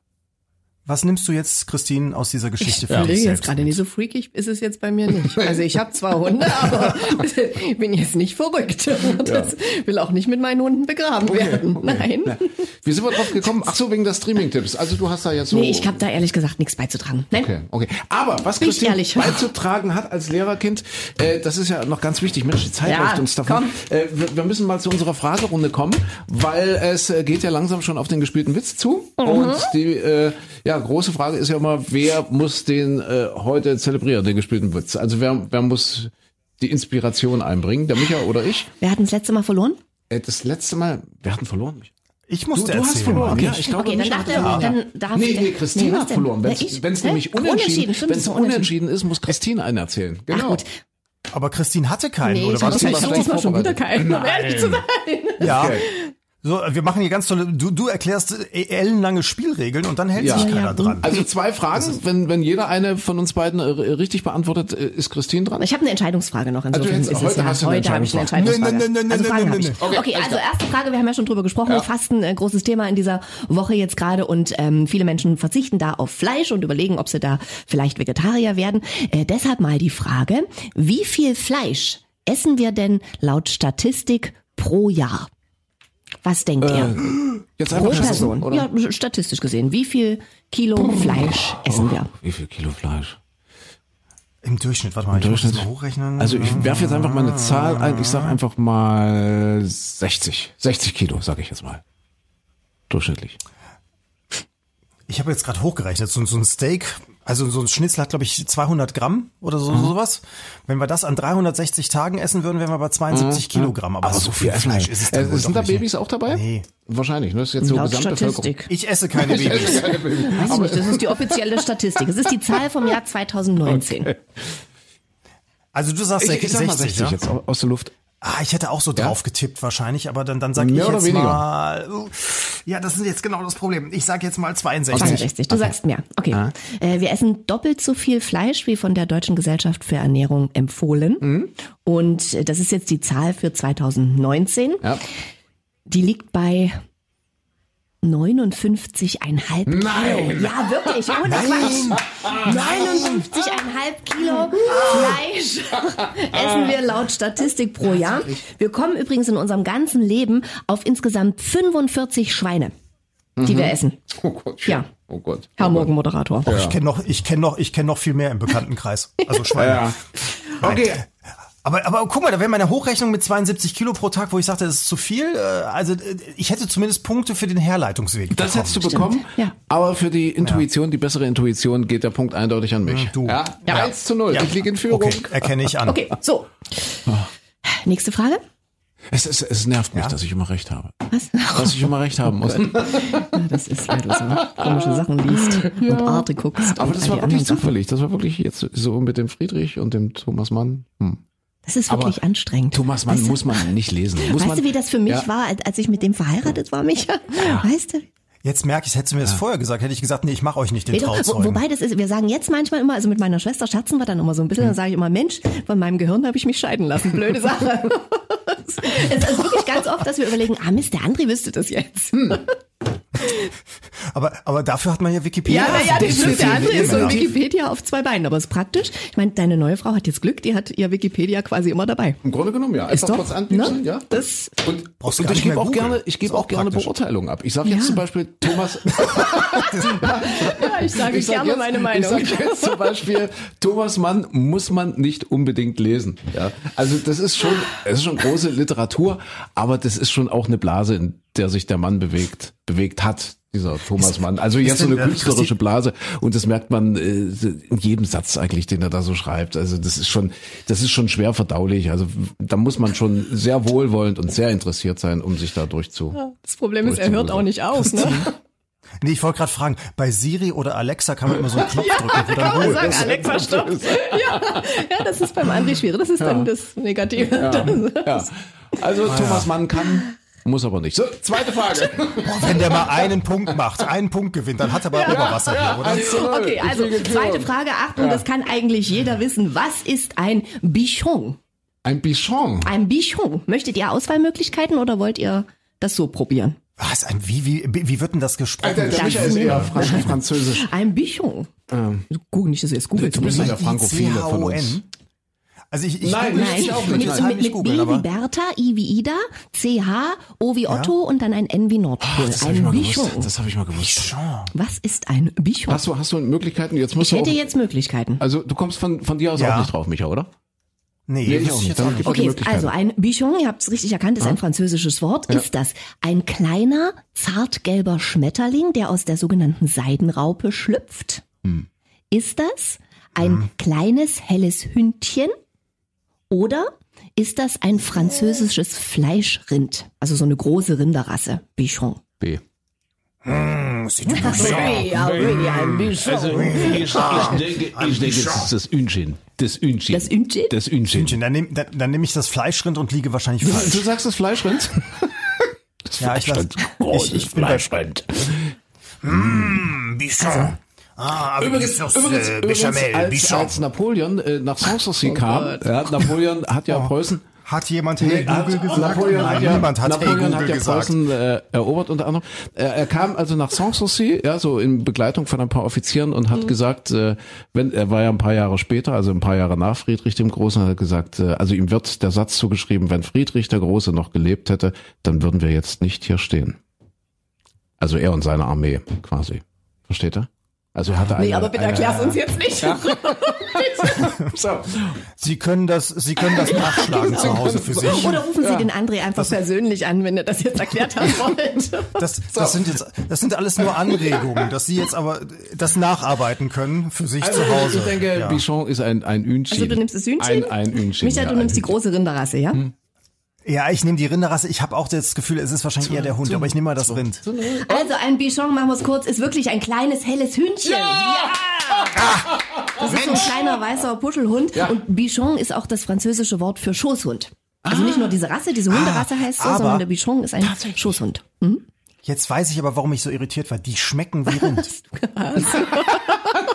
Was nimmst du jetzt, Christine, aus dieser Geschichte für dich? Ich jetzt gerade nicht so freakig, ist es jetzt bei mir nicht. *laughs* Also ich habe zwar Hunde, aber *laughs* bin jetzt nicht verrückt. Das ja. will auch nicht mit meinen Hunden begraben okay, werden. Okay. Nein. Ja. Wie sind wir drauf gekommen? Ach so, wegen der Streaming-Tipps. Also du hast da jetzt so... Nee, ich habe da ehrlich gesagt nichts beizutragen. Nein. Okay, okay. Aber was Christine beizutragen hat als Lehrerkind, äh, das ist ja noch ganz wichtig. Mensch, die Zeit ja, läuft uns davon. Äh, wir, wir, müssen mal zu unserer Fragerunde kommen, weil es äh, geht ja langsam schon auf den gespielten Witz zu. Mhm. Und die... Äh, ja, große Frage ist ja immer, wer muss den äh, heute zelebrieren, den gespielten Witz? Also wer, wer muss die Inspiration einbringen? Der Micha oder ich? Wer hat das letzte Mal verloren? Äh, das letzte Mal, wer hat denn verloren? Ich musste du, du hast verloren. Okay, ja, ich glaube, okay, dann, dachte, ja. dann darf Nee, nee, Christine nee, hat verloren. Wenn es nämlich unentschieden, wenn's unentschieden ist, muss Christine einen erzählen. Genau. Ach, gut. Aber Christine hatte keinen, nee, oder was? Ich hatte schon wieder keinen, um ehrlich zu sein. Ja. Okay. So, wir machen hier ganz tolle, du, du erklärst äh, ellenlange Spielregeln und dann hält ja. sich keiner ja. dran. Also zwei Fragen, wenn, wenn jeder eine von uns beiden äh, richtig beantwortet, äh, ist Christine dran? Ich habe eine Entscheidungsfrage noch. Insofern also jetzt, heute ja, hast du eine heute habe ich eine Entscheidungsfrage. Nee, nee, nee, also Fragen habe ich. Okay, okay also erste Frage, wir haben ja schon drüber gesprochen, ja. Fasten, ein großes Thema in dieser Woche jetzt gerade und ähm, viele Menschen verzichten da auf Fleisch und überlegen, ob sie da vielleicht Vegetarier werden. Äh, deshalb mal die Frage, wie viel Fleisch essen wir denn laut Statistik pro Jahr? Was denkt äh, ihr? Jetzt einfach Pro Person. Oder? Ja, statistisch gesehen. Wie viel Kilo Fleisch essen wir? Wie viel Kilo Fleisch? Im Durchschnitt, warte mal, Im ich Durchschnitt. muss das mal hochrechnen. Also ich werfe jetzt einfach mal eine Zahl ein. Ich sage einfach mal 60. 60 Kilo, sage ich jetzt mal. Durchschnittlich. Ich habe jetzt gerade hochgerechnet, so, so ein Steak, also so ein Schnitzel hat, glaube ich, 200 Gramm oder so sowas. Wenn wir das an 360 Tagen essen würden, wären wir bei 72 Kilogramm. Aber, so viel Fleisch ist es dann Äh, wohl sind doch da nicht. ne? Babys auch dabei? Nee. Wahrscheinlich, ne? Das ist jetzt so Laut Gesamtbevölkerung. Statistik. Ich esse keine Babys. Weiß ich nicht, das ist die offizielle Statistik. Es ist die Zahl vom Jahr *laughs* 2019. Also du sagst Ich, ich sag mal 60, 60 ja? jetzt au- aus der Luft. Ah, ich hätte auch so drauf getippt wahrscheinlich, aber dann, dann sag Mehr ich jetzt weniger? mal, uh, ja, das ist jetzt genau das Problem. Ich sag jetzt mal 62. 62, du sagst mehr. Okay. Äh, wir essen doppelt so viel Fleisch wie von der Deutschen Gesellschaft für Ernährung empfohlen. Und äh, das ist jetzt die Zahl für 2019. Ja. Die liegt bei 59,5 Kilo. Ja, wirklich, ohne Quatsch. 59,5 Kilo Fleisch essen wir laut Statistik pro Jahr. Wir kommen übrigens in unserem ganzen Leben auf insgesamt 45 Schweine, die wir essen. Oh Gott. Ja. Oh Gott. Herr Morgenmoderator. Ich kenne noch, ich kenne noch, ich kenne noch viel mehr im Bekanntenkreis. Also Schweine. Ja. Okay. Aber, aber guck mal, da wäre meine Hochrechnung mit 72 Kilo pro Tag, wo ich sagte, das ist zu viel. Äh, Also äh, ich hätte zumindest Punkte für den Herleitungsweg. Das bekommen. hättest du bekommen, Ja. aber für die Intuition, die bessere Intuition, geht der Punkt eindeutig an mich. Du. Ja, Ja. 1 zu 0. Ja. Ich liege in Führung. Okay, erkenne ich an. Okay, so. Nächste Frage. Es, es, es nervt mich, dass ich immer recht habe. Was? Dass ich immer recht haben muss. *laughs* Das ist, du so komische Sachen liest und Arte guckst. Aber das war wirklich zufällig. Das war wirklich jetzt so mit dem Friedrich und dem Thomas Mann. Hm. Das ist wirklich anstrengend. Thomas Mann weißt du, muss man *laughs* nicht lesen. Muss weißt man, du, wie das für mich Ja. war, als- als ich mit dem verheiratet war, Micha? Weißt du? Jetzt merke ich, hättest du mir das vorher gesagt, hätte ich gesagt, nee, ich mache euch nicht den doch, wo, Trauzeugen. wobei das ist, wir sagen jetzt manchmal immer, also mit meiner Schwester schatzen wir dann immer so ein bisschen, dann sage ich immer, Mensch, von meinem Gehirn habe ich mich scheiden lassen. Blöde Sache. *laughs* *laughs* es ist wirklich ganz oft, dass wir überlegen, ah Mist, der André wüsste das jetzt. Aber, aber dafür hat man ja Wikipedia. Ja, naja, das stimmt. Der andere ist so ein Ja. Wikipedia auf zwei Beinen, aber ist praktisch. Ich meine, deine neue Frau hat jetzt Glück, die hat ihr Wikipedia quasi immer dabei. Im Grunde genommen, ja. Ist Einfach doch, kurz anpieksen, ne? ja. Das, Und, Brauchst du und ich gebe auch gerne, ich gebe Ist auch gerne. Beurteilungen ab. Ich sage jetzt Ja. zum Beispiel Thomas. *laughs* ja, ich sage ich sag gerne jetzt, meine Ich Meinung. sage jetzt zum Beispiel, Thomas Mann muss man nicht unbedingt lesen. Ja, also das ist schon, es ist schon große Literatur, aber das ist schon auch eine Blase, in der sich der Mann bewegt, bewegt hat. Dieser Thomas Mann. Also jetzt so eine künstlerische Blase und das merkt man äh, in jedem Satz eigentlich, den er da so schreibt. Also das ist schon, das ist schon schwer verdaulich. Also da muss man schon sehr wohlwollend und sehr interessiert sein, um sich da durchzu. Das Problem ist, er hört auch nicht auf. Ne? Nee, ich wollte gerade fragen, bei Siri oder Alexa kann man immer so einen Knopf drücken, wo dann Kann man sagen, ist. Alexa, *laughs* stopp. Ja, ja, das ist beim André schwierig. Das ist dann das Negative. Ja. *laughs* Also Thomas Mann kann, muss aber nicht. So, zweite Frage. *laughs* Wenn der mal einen Punkt macht, einen Punkt gewinnt, dann hat er aber Oberwasser hier, oder? Null. Okay, also zweite. Frage. Achtung, das kann eigentlich jeder wissen. Was ist ein Bichon? Ein Bichon. Ein Bichon. Möchtet ihr Auswahlmöglichkeiten oder wollt ihr das so probieren? Was, ein, wie, wie, wie wird denn das gesprochen? Der, der Das- Michael ist eher Fran französisch. Ein Bichon. Google nicht, dass ihr es googelt. Du bist ja der Frankophile von uns. Also ich, ich Nein, nein, ich auch nicht. mit, mit B googeln, wie aber Bertha, I wie Ida, CH, O wie Otto und dann ein N wie Nordpol. Das habe ich ein Bichon. Das habe ich mal gewusst. Was ist ein Bichon? Hast du, hast du Möglichkeiten? Jetzt musst Ich du hätte auch, jetzt Möglichkeiten. also du kommst von, von dir aus Ja. auch nicht drauf, Micha, oder? Nee, Nee, ich auch ich nicht. auch Okay, also ein Bichon, ihr habt es richtig erkannt, ist ein französisches Wort. Ist das ein kleiner, zartgelber Schmetterling, der aus der sogenannten Seidenraupe schlüpft? Hm. Ist das ein kleines, helles Hündchen? Oder ist das ein französisches Fleischrind? Also so eine große Rinderrasse, Bichon. B. Ja, wirklich ein Bichon. Also ich, ich denke, ich denke, das ist das Hühnchen. Das Hühnchen. Das Hühnchen? Das Hühnchen. Hühnchen, Dann nehme dann, dann nehm ich das Fleischrind und liege wahrscheinlich Du falsch. sagst das Fleischrind? *laughs* Das Ja, ich weiß- ich- ich bin Fleischrind. Bichon. Ah, aber Übrigens, Sauce, übrigens, äh, übrigens Bechamel, als, Bichon. als Napoleon äh, nach Sanssouci kam, ja, Napoleon hat ja Preußen Hat jemand Hey hat- Google gesagt? Napoleon Nein, hat ja, niemand hat Napoleon Hey hat Google ja gesagt. Preußen äh, erobert unter anderem. Er, er kam also nach Sanssouci, ja, so in Begleitung von ein paar Offizieren und Mhm. hat gesagt, äh, wenn er war ja ein paar Jahre später, also ein paar Jahre nach Friedrich dem Großen, hat er gesagt, äh, also ihm wird der Satz zugeschrieben, wenn Friedrich der Große noch gelebt hätte, dann würden wir jetzt nicht hier stehen. Also er und seine Armee quasi. Versteht er? Also er hatte eine, Nee, aber bitte erklär's uns jetzt nicht. *laughs* So. Sie können das, Sie können das nachschlagen zu Hause für sich. Oder rufen Sie den André einfach persönlich an, wenn er das jetzt erklärt haben *laughs* wollt. Das, das sind jetzt, das sind alles nur Anregungen, dass Sie jetzt aber das nacharbeiten können für sich Also zu Hause. ich denke, Ja. Bichon ist ein, ein Hühnchen. Also du nimmst das Hühnchen? Ein, ein Hühnchen. Michael, ja, du nimmst die große Rinderrasse, ja? Ja, ich nehme die Rinderrasse. Ich habe auch das Gefühl, es ist wahrscheinlich eher der Hund, aber ich nehme mal das Rind. Also ein Bichon, machen wir es kurz, ist wirklich ein kleines, helles Hühnchen. Ja! Das ist so ein kleiner weißer Puschelhund. Ja. Und Bichon ist auch das französische Wort für Schoßhund. Also nicht nur diese Rasse, diese Hunderasse heißt so, aber- sondern der Bichon ist ein Schoßhund. Hm? Jetzt weiß ich aber, warum ich so irritiert war. Die schmecken wie *laughs* Rind.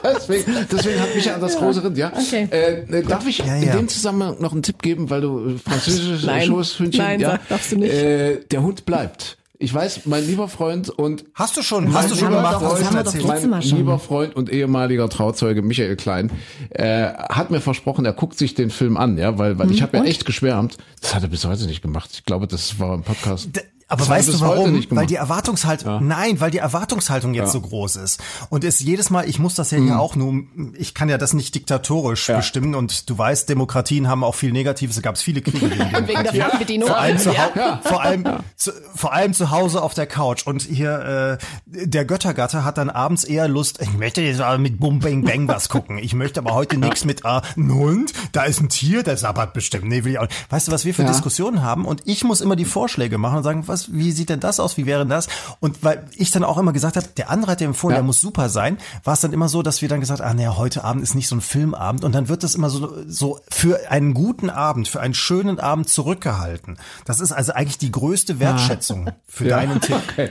*laughs* Deswegen, deswegen hat mich an das große Rind, ja. Okay. Äh, äh, darf ich Ja, in ja. dem Zusammenhang noch einen Tipp geben, weil du französisches. *laughs* Schoßhündchen, Nein, ja. sag- darfst du nicht. Äh, der Hund bleibt. Ich weiß, mein lieber Freund und Hast du schon, mein hast du schon lieber gemacht, doch, was das ich haben wir schon doch erzählt letztes Mal mein schon. lieber Freund und ehemaliger Trauzeuge Michael Klein äh, hat mir versprochen, er guckt sich den Film an, ja, weil, weil ich habe ja echt geschwärmt. Das hat er bis heute nicht gemacht. Ich glaube, das war im Podcast. D- Aber Das weißt du warum? Weil die Erwartungshaltung, nein, weil die Erwartungshaltung jetzt so groß ist. Und es jedes Mal, ich muss das ja hier auch nur, ich kann ja das nicht diktatorisch bestimmen und du weißt, Demokratien haben auch viel Negatives, da gab es viele Kriege gegen *laughs* Wegen der. Fernbedienung. Vor allem, zu, Ja. Vor, allem, zu, vor allem zu Hause auf der Couch. Und hier, äh, der Göttergatte hat dann abends eher Lust, ich möchte jetzt aber mit Bum Bang Bang was gucken. Ich möchte aber heute nichts mit, ah, ein Hund, da ist ein Tier, der sabbert bestimmt. Nee, will ich auch nicht. Weißt du, was wir für Diskussionen haben? Und ich muss immer die Vorschläge machen und sagen, was, wie sieht denn das aus? Wie wäre denn das? Und weil ich dann auch immer gesagt habe, der andere hat dir empfohlen, Ja. der muss super sein, war es dann immer so, dass wir dann gesagt, ah, naja, heute Abend ist nicht so ein Filmabend. Und dann wird das immer so, so für einen guten Abend, für einen schönen Abend zurückgehalten. Das ist also eigentlich die größte Wertschätzung für *laughs* deinen Tipp. Okay.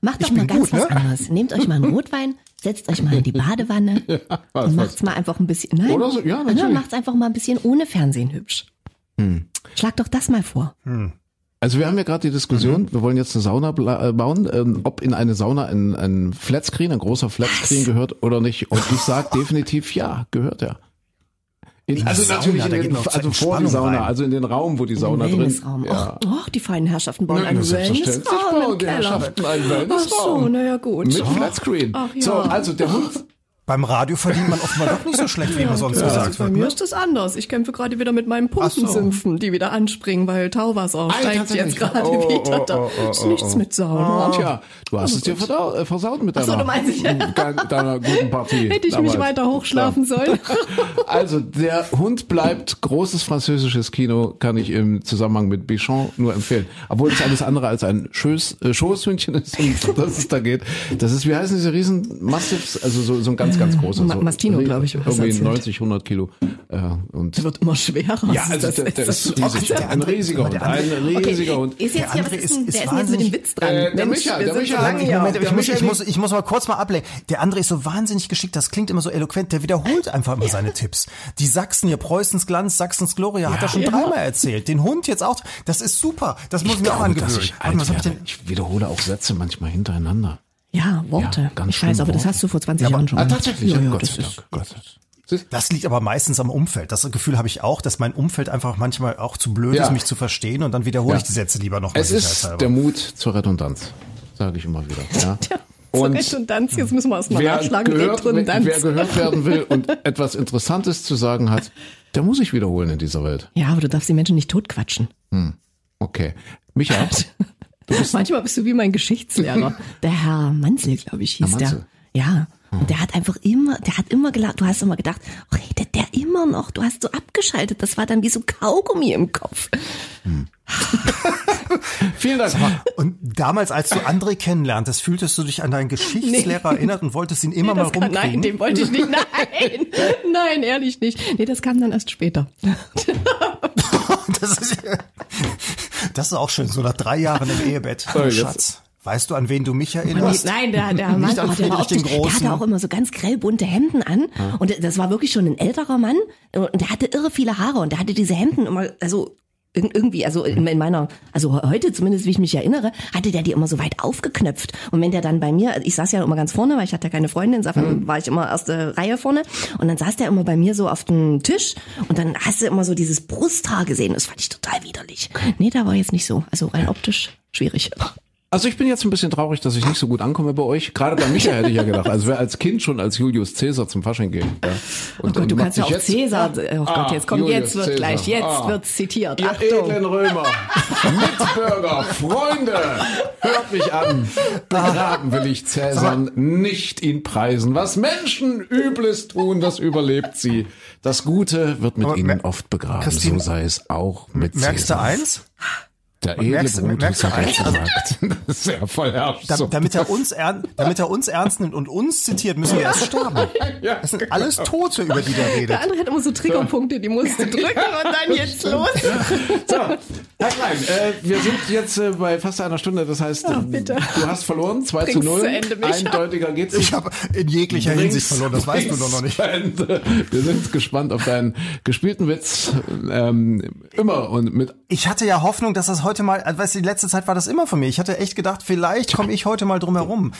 Macht doch Ich mal ganz gut, was ne? anderes. Nehmt euch mal einen *laughs* Rotwein, setzt euch mal in die Badewanne *laughs* was, und macht's mal einfach ein bisschen. Nein, Oder so, ja, natürlich. macht's einfach mal ein bisschen ohne Fernsehen hübsch. Schlag doch das mal vor. Also wir haben ja gerade die Diskussion, wir wollen jetzt eine Sauna äh, bauen, ähm, ob in eine Sauna ein, ein Flatscreen, ein großer Flatscreen gehört oder nicht. Und ich sag *laughs* definitiv ja, gehört er. In, also Sauna, natürlich in den, also vor die Sauna, rein. also in den Raum, wo die Sauna drin Wellnessraum. Ja. Och, och, die feinen Herrschaften bauen einen Wellnessraum bauen im die. Herrschaften einen Ach Wellnessraum. so, naja gut. Mit Flatscreen. Ach ja. So, also der Hund. Beim Radio verdient man offenbar doch nicht so *laughs* schlecht, wie immer sonst Ja, gesagt bei wird. mir Ne? ist das anders. Ich kämpfe gerade wieder mit meinen Ach so. Pumpensümpfen, die wieder anspringen, weil Tauwasser steigt tatsächlich. jetzt gerade Oh, wieder. oh, Da oh, oh, ist nichts mit Sauna. Tja, du hast es dir verdau- äh, versaut mit Ach so, deiner, *laughs* deiner guten *laughs* Partie. Hätte ich mich damals. weiter hochschlafen sollen. Also, der Hund bleibt großes französisches Kino, kann ich im Zusammenhang mit Bichon nur empfehlen. Obwohl es alles andere als ein Schoß, äh, Schoßhündchen ist, um das es da geht. Das ist, wie heißen diese riesen Mastiffs? Also so, so ein ganz, ganz großer. Ma- so, Mastino, glaub ich, was Irgendwie erzählt. 90, 100 Kilo. Äh, und wird immer schwerer. ja, also ist der, das? der das ist das riesig. der Ein andere- riesiger Hund. der Ein andere- riesiger Hund. Ist jetzt hier, Der was André ist, ist- denn, ist ist denn jetzt mit dem wahnsinnig- Witz dran? Äh, der Mensch, Micha, der Micha lange hier. Moment, Der ich, muss, ich, muss, ich muss mal kurz mal ablenken. Der André ist so wahnsinnig geschickt, das klingt immer so eloquent, der wiederholt einfach immer seine Tipps. Die Sachsen hier, Preußens Glanz, Sachsens Gloria, hat er schon Ja. dreimal erzählt. Den Hund jetzt auch, das ist super, das muss ich mir auch glaube, angewöhnen. ich ich? Ich wiederhole auch Sätze manchmal hintereinander. Ja, Worte. Ja, ganz ich weiß, aber das hast du vor 20 Jahren schon Ah, gemacht. tatsächlich. Ja, ja, Gott das sei ist, Dank. Gott sei Dank. Siehst- Das liegt aber meistens am Umfeld. Das Gefühl habe ich auch, dass mein Umfeld einfach manchmal auch zu blöd Ja. ist, mich zu verstehen und dann wiederhole Ja. ich die Sätze lieber noch mal Es ist der Mut zur Redundanz, sage ich immer wieder. Ja. *laughs* Zur Und Redundanz, jetzt müssen wir erstmal wer nachschlagen. gehört, Redundanz. wer gehört werden will und *laughs* etwas Interessantes zu sagen hat, der muss sich wiederholen in dieser Welt. Ja, aber du darfst die Menschen nicht totquatschen. Okay. Micha, *laughs* Manchmal bist du wie mein Geschichtslehrer. *laughs* Der Herr Manzel, glaube ich, hieß der. Ja. Und der hat einfach immer, der hat immer gelacht. Du hast immer gedacht, oh, redet der immer noch? Du hast so abgeschaltet. Das war dann wie so Kaugummi im Kopf. *laughs* vielen Dank. Und damals, als du André kennenlerntest, fühltest du dich an deinen Geschichtslehrer erinnert und wolltest ihn immer mal Das kann, rumkriegen? nein, den wollte ich nicht. Nein, *laughs* nein, ehrlich nicht. Nee, das kam dann erst später. *laughs* Das ist, das ist auch schön, so nach drei Jahren im Ehebett. So, jetzt- Schatz, weißt du, an wen du mich erinnerst? nein, der, der Mann, Nicht an der, Friedrich den optisch, der Großen. hatte auch immer so ganz grell bunte Hemden an. Und das war wirklich schon ein älterer Mann. Und der hatte irre viele Haare und der hatte diese Hemden immer, also ir- irgendwie, also in in meiner, also heute zumindest, wie ich mich erinnere, hatte der die immer so weit aufgeknöpft. Und wenn der dann bei mir, ich saß ja immer ganz vorne, weil ich hatte ja keine Freundin, insofern war ich immer erste Reihe vorne. Und dann saß der immer bei mir so auf dem Tisch und dann hast du immer so dieses Brusthaar gesehen. Das fand ich total widerlich. Nee, da war jetzt nicht so. Also rein optisch schwierig. Also ich bin jetzt ein bisschen traurig, dass ich nicht so gut ankomme bei euch. Gerade bei Micha hätte ich ja gedacht, also wer als Kind schon als Julius Caesar zum Fasching geht. Ja. Oh Gott, du kannst ja auch Cäsar. Oh Ah, Gott, jetzt kommt, Julius jetzt wird Caesar. gleich, jetzt Ah. wird zitiert. Ihr Achtung. edlen Römer, Mitbürger, Freunde, hört mich an. Begraben will ich Cäsar, nicht ihn preisen. Was Menschen Übles tun, das überlebt sie. Das Gute wird mit Aber ihnen oft begraben. Christine, so sei es auch mit Merkst du Cäsar. eins? Der edle merkst Brutus merkst hat gesagt. *laughs* Das ist ja voll Da, so. damit, er uns *laughs* ern, damit er uns ernst nimmt und uns zitiert, müssen wir erst sterben. *laughs* Das sind alles Tote, über die der Der redet. andere hat immer so Triggerpunkte, die musst du drücken und dann jetzt los. So, Herr Klein, äh, wir sind jetzt äh, bei fast einer Stunde, das heißt, bitte. du hast verloren, 2 zu Bring's 0. zu Ende, Micha. Eindeutiger geht's Ich habe in jeglicher Hinsicht verloren, das weißt du Bring's doch noch nicht. Wir sind gespannt auf deinen gespielten Witz. Ähm, immer und mit Ich hatte ja Hoffnung, dass das heute mal, also weißt du, die letzte Zeit war das immer von mir. Ich hatte echt gedacht, vielleicht komme ich heute mal drum herum.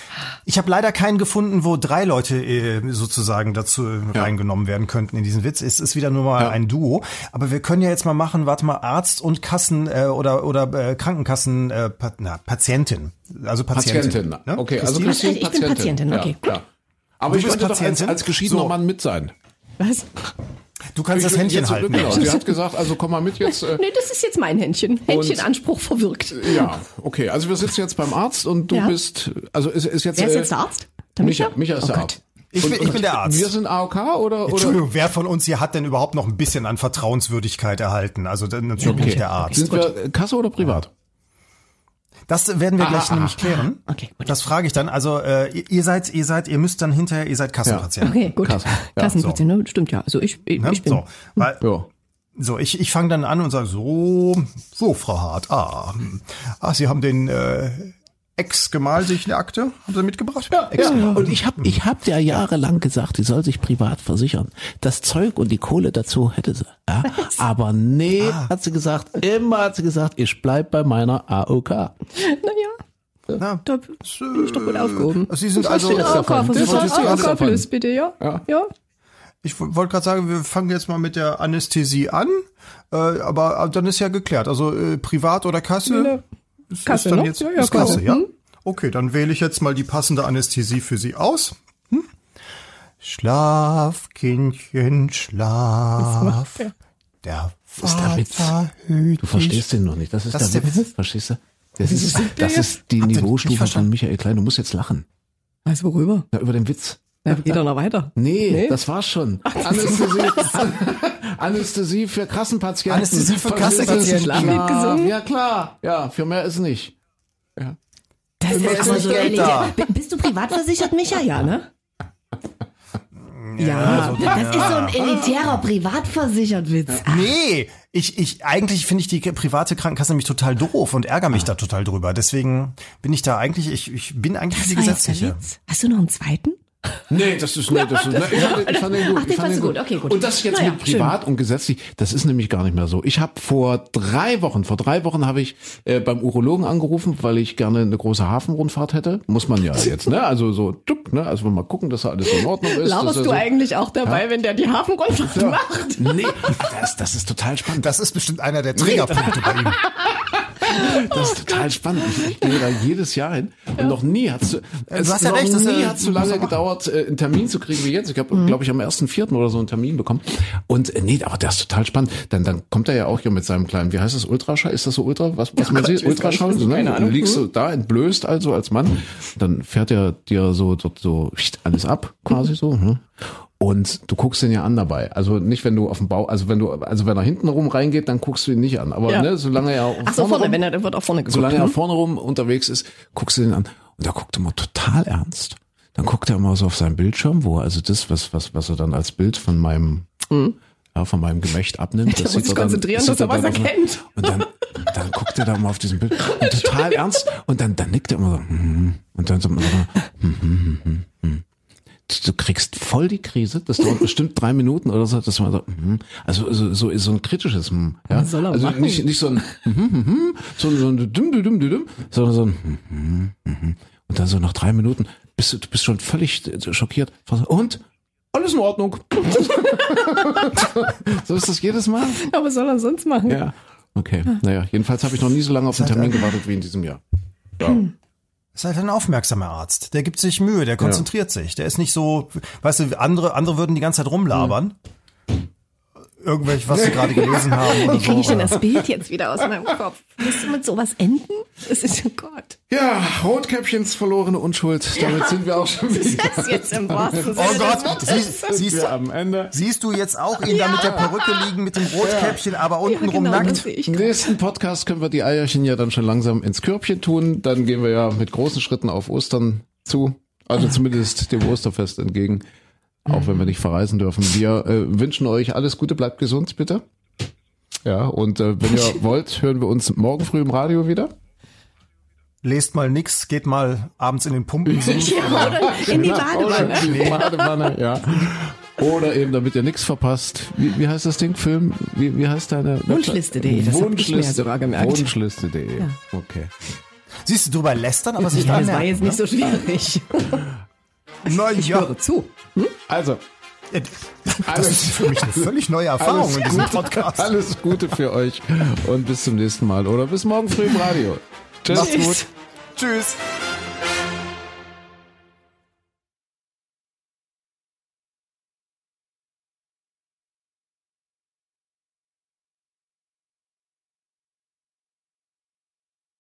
Ich habe leider keinen gefunden, wo drei Leute äh, sozusagen dazu äh, reingenommen werden könnten in diesen Witz. Es ist wieder nur mal Ja. ein Duo. Aber wir können ja jetzt mal machen, warte mal, Arzt und Kassen äh, oder oder äh, Krankenkassen äh, pa na, Patientin. Also Patientin. Patientin. Ne? Okay, also Christine? Christine Ich bin Patientin, okay, Ja, ja. Aber Du ich bist wollte doch als, Patientin? als geschiedener So. Mann mit sein. Was? Du kannst das Ich will Händchen jetzt, halten. Genau, die hat gesagt, also komm mal mit jetzt. Äh, *laughs* Nee, das ist jetzt mein Händchen. Händchenanspruch verwirkt. ja, okay. Also wir sitzen jetzt beim Arzt und du Ja. bist, also ist, ist jetzt. Wer ist äh, jetzt der Arzt? Der Micha, Micha? Micha ist Oh der Gott. Arzt. Ich bin, ich bin der Arzt. Wir sind AOK oder? oder? Entschuldigung, wer von uns hier hat denn überhaupt noch ein bisschen an Vertrauenswürdigkeit erhalten? Also dann natürlich nicht der Arzt. Sind wir äh, Kasse oder privat? Das werden wir gleich ah, nämlich klären. Okay, gut. Das frage ich dann. Also äh, ihr- seid, ihr seid, ihr müsst dann hinterher, ihr seid Kassenpatient. Okay, gut. Kassen. Ja, Kassenpatient, ne? stimmt ja. Also ich, ich, Ne? ich bin. So, weil, Ja. so ich, ich fange dann an und sage so, so Frau Hart, ah, hm. ah Sie haben den äh, Ex-Gemahlsichtenakte, haben Sie mitgebracht? Ja, Ja, und ich habe ich hab der jahrelang gesagt, sie soll sich privat versichern. Das Zeug und die Kohle dazu hätte sie. Ja? Aber nee, Ah. hat sie gesagt, immer hat sie gesagt, ich bleib bei meiner AOK. Naja, Na, da bin ich doch gut aufgehoben. Sie sind also? AOK, Das AOK. Plus, bitte, ja? Ja. Ja. ich wollte gerade sagen, wir fangen jetzt mal mit der Anästhesie an, äh, aber dann ist ja geklärt. Also äh, privat oder Kasse? Ist, Kasse, ist dann ne? jetzt Ja, ja, ist Kasse, ja? Hm. Okay, dann wähle ich jetzt mal die passende Anästhesie für Sie aus. Hm? Schlaf, Kindchen, schlaf. der? Der ist der Witz. Vater hüt Du verstehst den noch nicht. Das ist Das der ist der Witz. Verstehst du? Das ist, das ist die nicht Niveaustufe von. Michael Klein. Du musst jetzt lachen. Also worüber? Ja, über den Witz. Ja, geht doch noch weiter. Nee, Nee? das war's schon. Anästhesie, *laughs* Anästhesie für Kassenpatienten. Anästhesie für? Kassenpatienten. Ja, gesungen? Ja, klar. Ja, für mehr ist nicht. Das ist nicht so da. Bist du privat versichert, Micha? Ja, ne? Ja, so- das ist so ein elitärer privatversichert Witz. Nee, ich, ich, eigentlich finde ich die private Krankenkasse nämlich total doof und ärgere mich da total drüber. Deswegen bin ich da eigentlich, ich, ich bin eigentlich die Das jetzt der gesetzliche. Hast du noch einen zweiten? Nee, das ist, nee, das ist, nee, ich, fand, den- ich fand den gut. Ach, den ich fand den du gut. Okay, gut. Und das jetzt Naja, mit privat und gesetzlich, das ist nämlich gar nicht mehr so. Ich habe vor drei Wochen, vor drei Wochen habe ich äh, beim Urologen angerufen, weil ich gerne eine große Hafenrundfahrt hätte. Muss man ja jetzt, ne? Also so, tuck, ne? Also mal gucken, dass da alles in Ordnung ist. Laberst er du so, eigentlich auch dabei, wenn der die Hafenrundfahrt macht? Nee, das, das ist total spannend. Das ist bestimmt einer der Triggerpunkte bei ihm. *laughs* *laughs* Das ist total spannend. Ich, gehe da jedes Jahr hin und noch nie hat's es hast ja noch recht, nie hat so lange gedauert, äh, einen Termin zu kriegen wie jetzt. Ich habe, glaube ich, am 1.4. oder so einen Termin bekommen. Und äh, nee, aber das ist total spannend. Dann, dann kommt er ja auch hier mit seinem kleinen, wie heißt das, Ultraschall? Ist das so Ultra? Was, was man sieht? Ultraschall? So, ne? keine Ahnung. Liegst du da entblößt also als Mann. Dann fährt er dir so dort so alles ab, quasi so. Ne? Und du guckst ihn ja an dabei. Also nicht, wenn du auf dem Bau, also wenn du, also wenn er hinten rum reingeht, dann guckst du ihn nicht an. Aber Ja. ne, solange er Ach so, vorne, rum- wenn er, wird auch vorne geguckt. Solange er hm? vorne rum unterwegs ist, guckst du den an. Und da guckt er mal total ernst. Dann guckt er immer so auf seinen Bildschirm, wo er also das, was, was, was er dann als Bild von meinem, ja, von meinem Gemächt abnimmt. *laughs* Da das sieht ich er dann- konzentrieren, sieht dass er was dann erkennt. Und dann, dann guckt er da mal auf diesem Bild *laughs* und total ernst und dann, dann nickt er immer so, hm, und dann so, hm, hm, hm, hm, hm. Du kriegst voll die Krise, das dauert *laughs* bestimmt drei Minuten oder so, dass man so, hm, also so, so, so ein kritisches, hm, ja, soll er also machen? nicht, nicht so ein, hm, hm, hm, hm, so, so ein düm, düm, düm, düm, sondern so ein, hm, hm, hm, hm. und dann so nach drei Minuten bist du, du bist schon völlig schockiert und alles in Ordnung. *laughs* so ist das jedes Mal. Ja, was soll er sonst machen? Ja. Okay. Naja, jedenfalls habe ich noch nie so lange auf einen Termin gewartet wie in diesem Jahr. Ja. Ist halt ein aufmerksamer Arzt. Der gibt sich Mühe, der konzentriert sich. Der ist nicht so, weißt du, andere, andere würden die ganze Zeit rumlabern. Irgendwelche, was sie gerade gelesen haben. Oder Wie kriege ich so. denn das Bild jetzt wieder aus meinem Kopf? Musst du mit sowas enden? Das ist, oh Gott. Ja, Rotkäppchens verlorene Unschuld. Damit sind wir auch schon wieder. Das ist jetzt im wahrsten Sinne Oh Gott, Wortes. siehst, am Ende. siehst du jetzt auch ihn da mit der Perücke liegen, mit dem Rotkäppchen, aber untenrum genau, das nackt? Im nächsten Podcast können wir die Eierchen ja dann schon langsam ins Körbchen tun. Dann gehen wir ja mit großen Schritten auf Ostern zu. Also zumindest dem Osterfest entgegen. Auch wenn wir nicht verreisen dürfen. Wir äh, wünschen euch alles Gute, bleibt gesund, bitte. Ja, und äh, wenn ihr *laughs* wollt, hören wir uns morgen früh im Radio wieder. Lest mal nix, geht mal abends in den Pumpen. *laughs* Ja, oder in die Badewanne. Oder in die Badewanne, ja. Oder eben, damit ihr nichts verpasst. Wie, wie heißt das Ding? Film? Wie, wie heißt deine Wunschliste.de, das mir sogar gemerkt. Wunschliste.de. Okay. Siehst du drüber lästern, aber sich Ja, nicht das war jetzt nicht so schwierig. *laughs* Na ja, Höre zu. Also, das ist für mich eine *laughs* völlig neue Erfahrung in diesem Podcast. Alles Gute für euch und bis zum nächsten Mal oder bis morgen früh im Radio. Tschüss. Macht's gut. Tschüss.